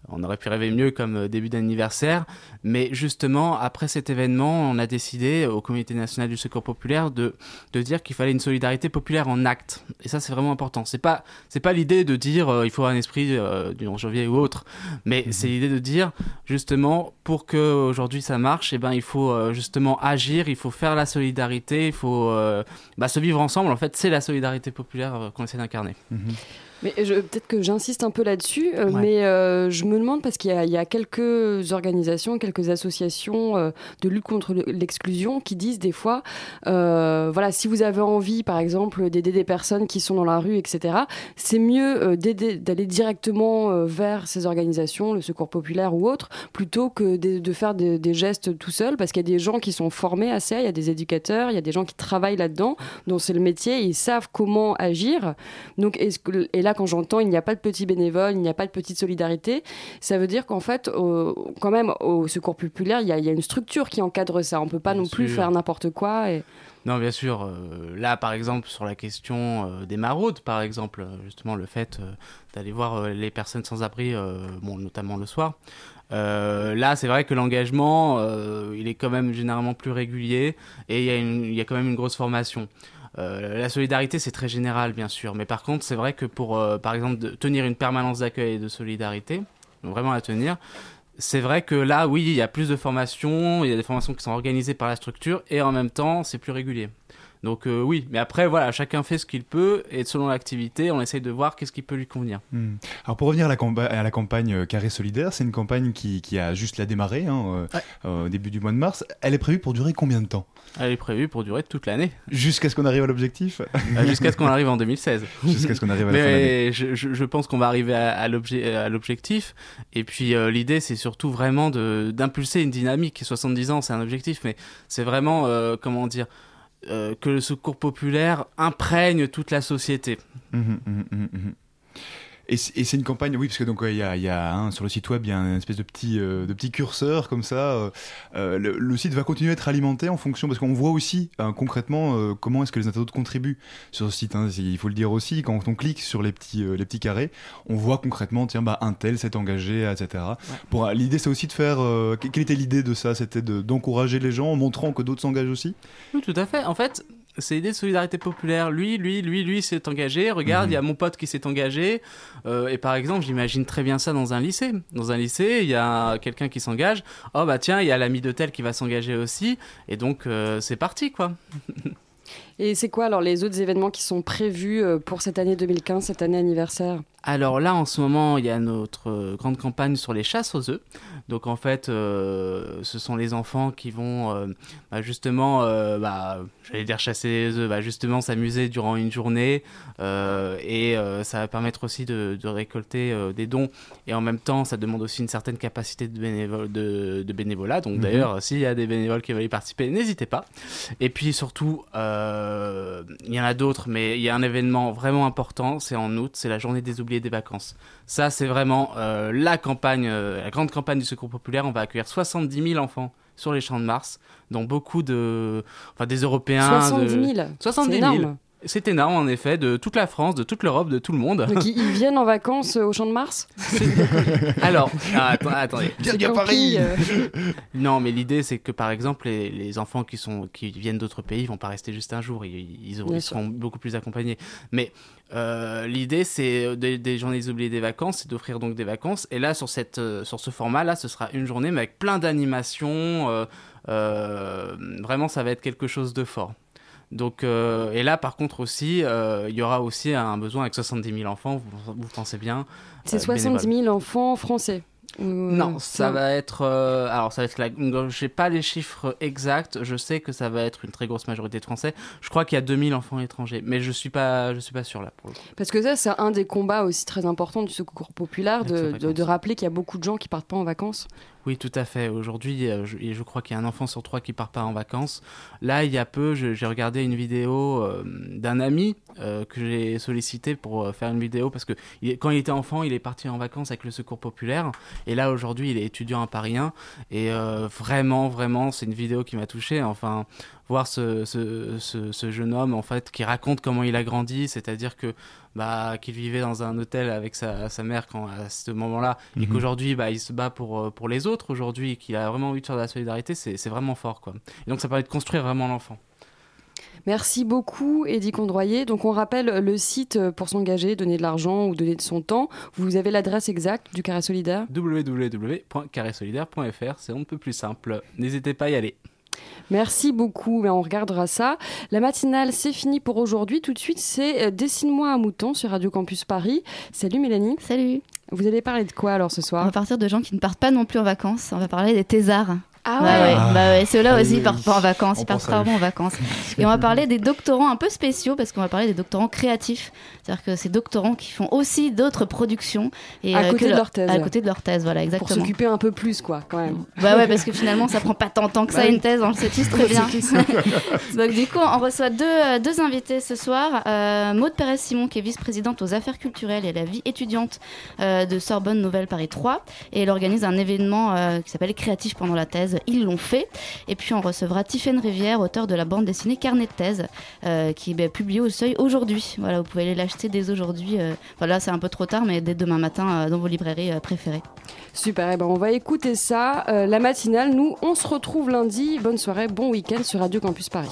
On aurait pu rêver mieux comme euh, début d'anniversaire. Mais justement, après cet événement, on a décidé au Comité national du secours populaire de, de dire qu'il fallait une solidarité populaire en acte. Et ça, c'est vraiment important. C'est pas, c'est pas l'idée de dire euh, il faut un esprit euh, du 11 janvier ou autre. Mais c'est l'idée de dire justement pour que aujourd'hui ça marche, eh ben, il faut euh, justement agir, il faut faire la solidarité, il faut euh, bah, se vivre ensemble. En fait, c'est la solidarité populaire euh, qu'on essaie d'incarner. Mhm. Mais peut-être que j'insiste un peu là-dessus, euh, Ouais. mais euh, je me demande parce qu'il y, a- il y a quelques organisations, quelques associations euh, de lutte contre le- l'exclusion qui disent des fois, voilà, si vous avez envie, par exemple, d'aider des personnes qui sont dans la rue, etc., c'est mieux d'aller directement vers ces organisations, le Secours populaire ou autre, plutôt que de, de faire des, des gestes tout seul, parce qu'il y a des gens qui sont formés à ça, il y a des éducateurs, il y a des gens qui travaillent là-dedans, dont c'est le métier, ils savent comment agir. Donc, est-ce que, et là, quand j'entends il n'y a pas de petits bénévoles, il n'y a pas de petite solidarité, ça veut dire qu'en fait, au- quand même, au Secours populaire, il y, a, il y a une structure qui encadre ça. On peut pas non plus faire n'importe quoi. Et... Non, bien sûr. euh, là, par exemple, sur la question euh, des maraudes, par exemple, euh, justement, le fait euh, d'aller voir les personnes sans abri, bon, notamment le soir. là, c'est vrai que l'engagement, il est quand même généralement plus régulier et il y, a une- il y a quand même une grosse formation. Euh, la solidarité, c'est très général, bien sûr, mais par contre, c'est vrai que pour, euh, par exemple, tenir une permanence d'accueil et de solidarité, vraiment la tenir, c'est vrai que là, oui, il y a plus de formations, il y a des formations qui sont organisées par la structure et en même temps, c'est plus régulier. Donc euh, oui, mais après, voilà, chacun fait ce qu'il peut et selon l'activité, on essaye de voir qu'est-ce qui peut lui convenir. Hmm. Alors pour revenir à la, campa- à la campagne euh, Carré Solidaire, c'est une campagne qui, qui a juste la démarré hein, euh, au début du mois de mars. Elle est prévue pour durer combien de temps? Elle est prévue pour durer toute l'année. Jusqu'à ce qu'on arrive à l'objectif? Jusqu'à ce qu'on arrive en 2016. Jusqu'à ce qu'on arrive à la fin de l'année. Mais je, pense qu'on va arriver à, à l'obje- à l'objectif. Et puis l'idée, c'est surtout vraiment d'impulser une dynamique. 70 ans, c'est un objectif, mais c'est vraiment, comment dire, euh, que le secours populaire imprègne toute la société. Mhm, mhm, mhm. Et c'est une campagne, oui, parce que donc ouais, il y a, y sur le site web, il y a une espèce de petit, euh, de petit curseur comme ça. euh, euh, le, le site va continuer à être alimenté en fonction, parce qu'on voit aussi euh, concrètement euh, comment est-ce que les internautes contribuent sur ce site. hein. Il faut le dire aussi, quand on clique sur les petits, euh, les petits carrés, on voit concrètement, tiens, bah, un tel s'est engagé, etc. Pour euh, l'idée, c'est aussi de faire. euh, que- quelle était l'idée de ça? C'était de- d'encourager les gens en montrant que d'autres s'engagent aussi? Oui, tout à fait. En fait, c'est l'idée de solidarité populaire. Lui, lui, lui, lui s'est engagé. Regarde, il y a mon pote qui s'est engagé. Euh, et par exemple, j'imagine très bien ça dans un lycée. Dans un lycée, il y a quelqu'un qui s'engage. Oh bah tiens, il y a l'ami de tel qui va s'engager aussi. Et donc, euh, c'est parti, quoi. Et c'est quoi alors les autres événements qui sont prévus euh, pour cette année 2015, cette année anniversaire? Alors là, en ce moment, il y a notre euh, grande campagne sur les chasses aux œufs. Donc en fait, euh, ce sont les enfants qui vont euh, bah, justement, euh, bah, j'allais dire chasser les œufs, bah, justement s'amuser durant une journée. euh, et euh, ça va permettre aussi de, de récolter euh, des dons. Et en même temps, ça demande aussi une certaine capacité de, bénévol, de, de bénévolat. Donc Mhm. d'ailleurs, s'il y a des bénévoles qui veulent y participer, n'hésitez pas. Et puis surtout, euh, il y en a d'autres, mais il y a un événement vraiment important, c'est en août, c'est la journée des oubliés des vacances. Ça, c'est vraiment euh, la campagne, euh, la grande campagne du Secours populaire. On va accueillir 70 000 enfants sur les champs de Mars, dont beaucoup de, enfin des Européens. 70 de- 000, 70 c'est 000. C'est énorme en effet, de toute la France, de toute l'Europe, de tout le monde. Donc ils, viennent en vacances euh, au Champ de Mars Alors, ah, attends- attendez. Bienvenue à Paris. Non, mais l'idée c'est que par exemple les, les enfants qui sont qui viennent d'autres pays vont pas rester juste un jour, ils, ils, seront beaucoup plus accompagnés. Mais euh, l'idée c'est euh, des, des journées oubliées des vacances, c'est d'offrir donc des vacances. Et là sur cette euh, sur ce format là, ce sera une journée mais avec plein d'animations. euh, euh, vraiment, ça va être quelque chose de fort. Donc, euh, et là, par contre aussi, euh, il y aura aussi un besoin avec 70 000 enfants, vous, vous pensez bien. C'est euh, 70 bénévoles. 000 enfants français. Ou, Non, ça non. va être. alors, ça va être. La... Je sais pas les chiffres exacts. Je sais que ça va être une très grosse majorité de Français. Je crois qu'il y a 2000 enfants étrangers, mais je suis pas. Je suis pas sûr là pour le coup. Parce que ça, c'est un des combats aussi très importants du secours populaire, de, de- de rappeler qu'il y a beaucoup de gens qui partent pas en vacances. Oui, tout à fait. Aujourd'hui, euh, je, je crois qu'il y a un enfant sur trois qui part pas en vacances. Là, il y a peu, j'ai regardé une vidéo euh, d'un ami euh, que j'ai sollicité pour faire une vidéo parce que quand il était enfant, il est parti en vacances avec le Secours populaire. Et là, aujourd'hui, il est étudiant à Paris 1. Et vraiment, vraiment, c'est une vidéo qui m'a touché. Enfin, voir ce, ce jeune homme en fait qui raconte comment il a grandi, c'est-à-dire que bah, qu'il vivait dans un hôtel avec sa, sa mère quand, à ce moment-là, et Mhm. qu'aujourd'hui bah, il se bat pour, euh, pour les autres aujourd'hui, et qu'il a vraiment envie de faire de la solidarité, c'est c'est vraiment fort. Quoi. Et donc ça permet de construire vraiment l'enfant. Merci beaucoup, Eddie Condroyer. Donc, on rappelle le site pour s'engager, donner de l'argent ou donner de son temps. Vous avez l'adresse exacte du Carré Solidaire? Www.carrésolidaire.fr, c'est un peu plus simple. N'hésitez pas à y aller. Merci beaucoup, mais on regardera ça. La matinale, c'est fini pour aujourd'hui. Tout de suite, c'est euh, Dessine-moi un mouton sur Radio Campus Paris. Salut Mélanie. Salut. Vous allez parler de quoi alors ce soir? On va partir de gens qui ne partent pas non plus en vacances. On va parler des thésards. Ah ouais. ouais, Ah. bah ouais, ceux-là Ah aussi ils partent pas en vacances, ils partent rarement en vacances. Et on va parler des doctorants un peu spéciaux parce qu'on va parler des doctorants créatifs. C'est-à-dire que ces doctorants qui font aussi d'autres productions et À euh, côté de leur thèse. À côté de leur thèse, voilà, Pour exactement. s'occuper un peu plus, quoi, quand même. Bah ouais, parce que finalement, ça prend pas tant de temps que ça Bah une thèse, on le sait tous très bien. Donc du coup, on reçoit deux, euh, deux invités ce soir. Euh, Maude Pérez-Simon, qui est vice-présidente aux affaires culturelles et à la vie étudiante euh, de Sorbonne Nouvelle Paris 3. Et elle organise un événement euh, qui s'appelle Créatifs pendant la thèse. Ils l'ont fait. Et puis on recevra Tiffaine Rivière, auteur de la bande dessinée Carnet de thèse, euh, qui est bah, publiée au seuil aujourd'hui. Voilà, vous pouvez aller l'acheter dès aujourd'hui. euh, voilà, c'est un peu trop tard, mais dès demain matin euh, dans vos librairies euh, préférées. Super, eh ben on va écouter ça. Euh, la matinale, nous, on se retrouve lundi. Bonne soirée, bon week-end sur Radio Campus Paris.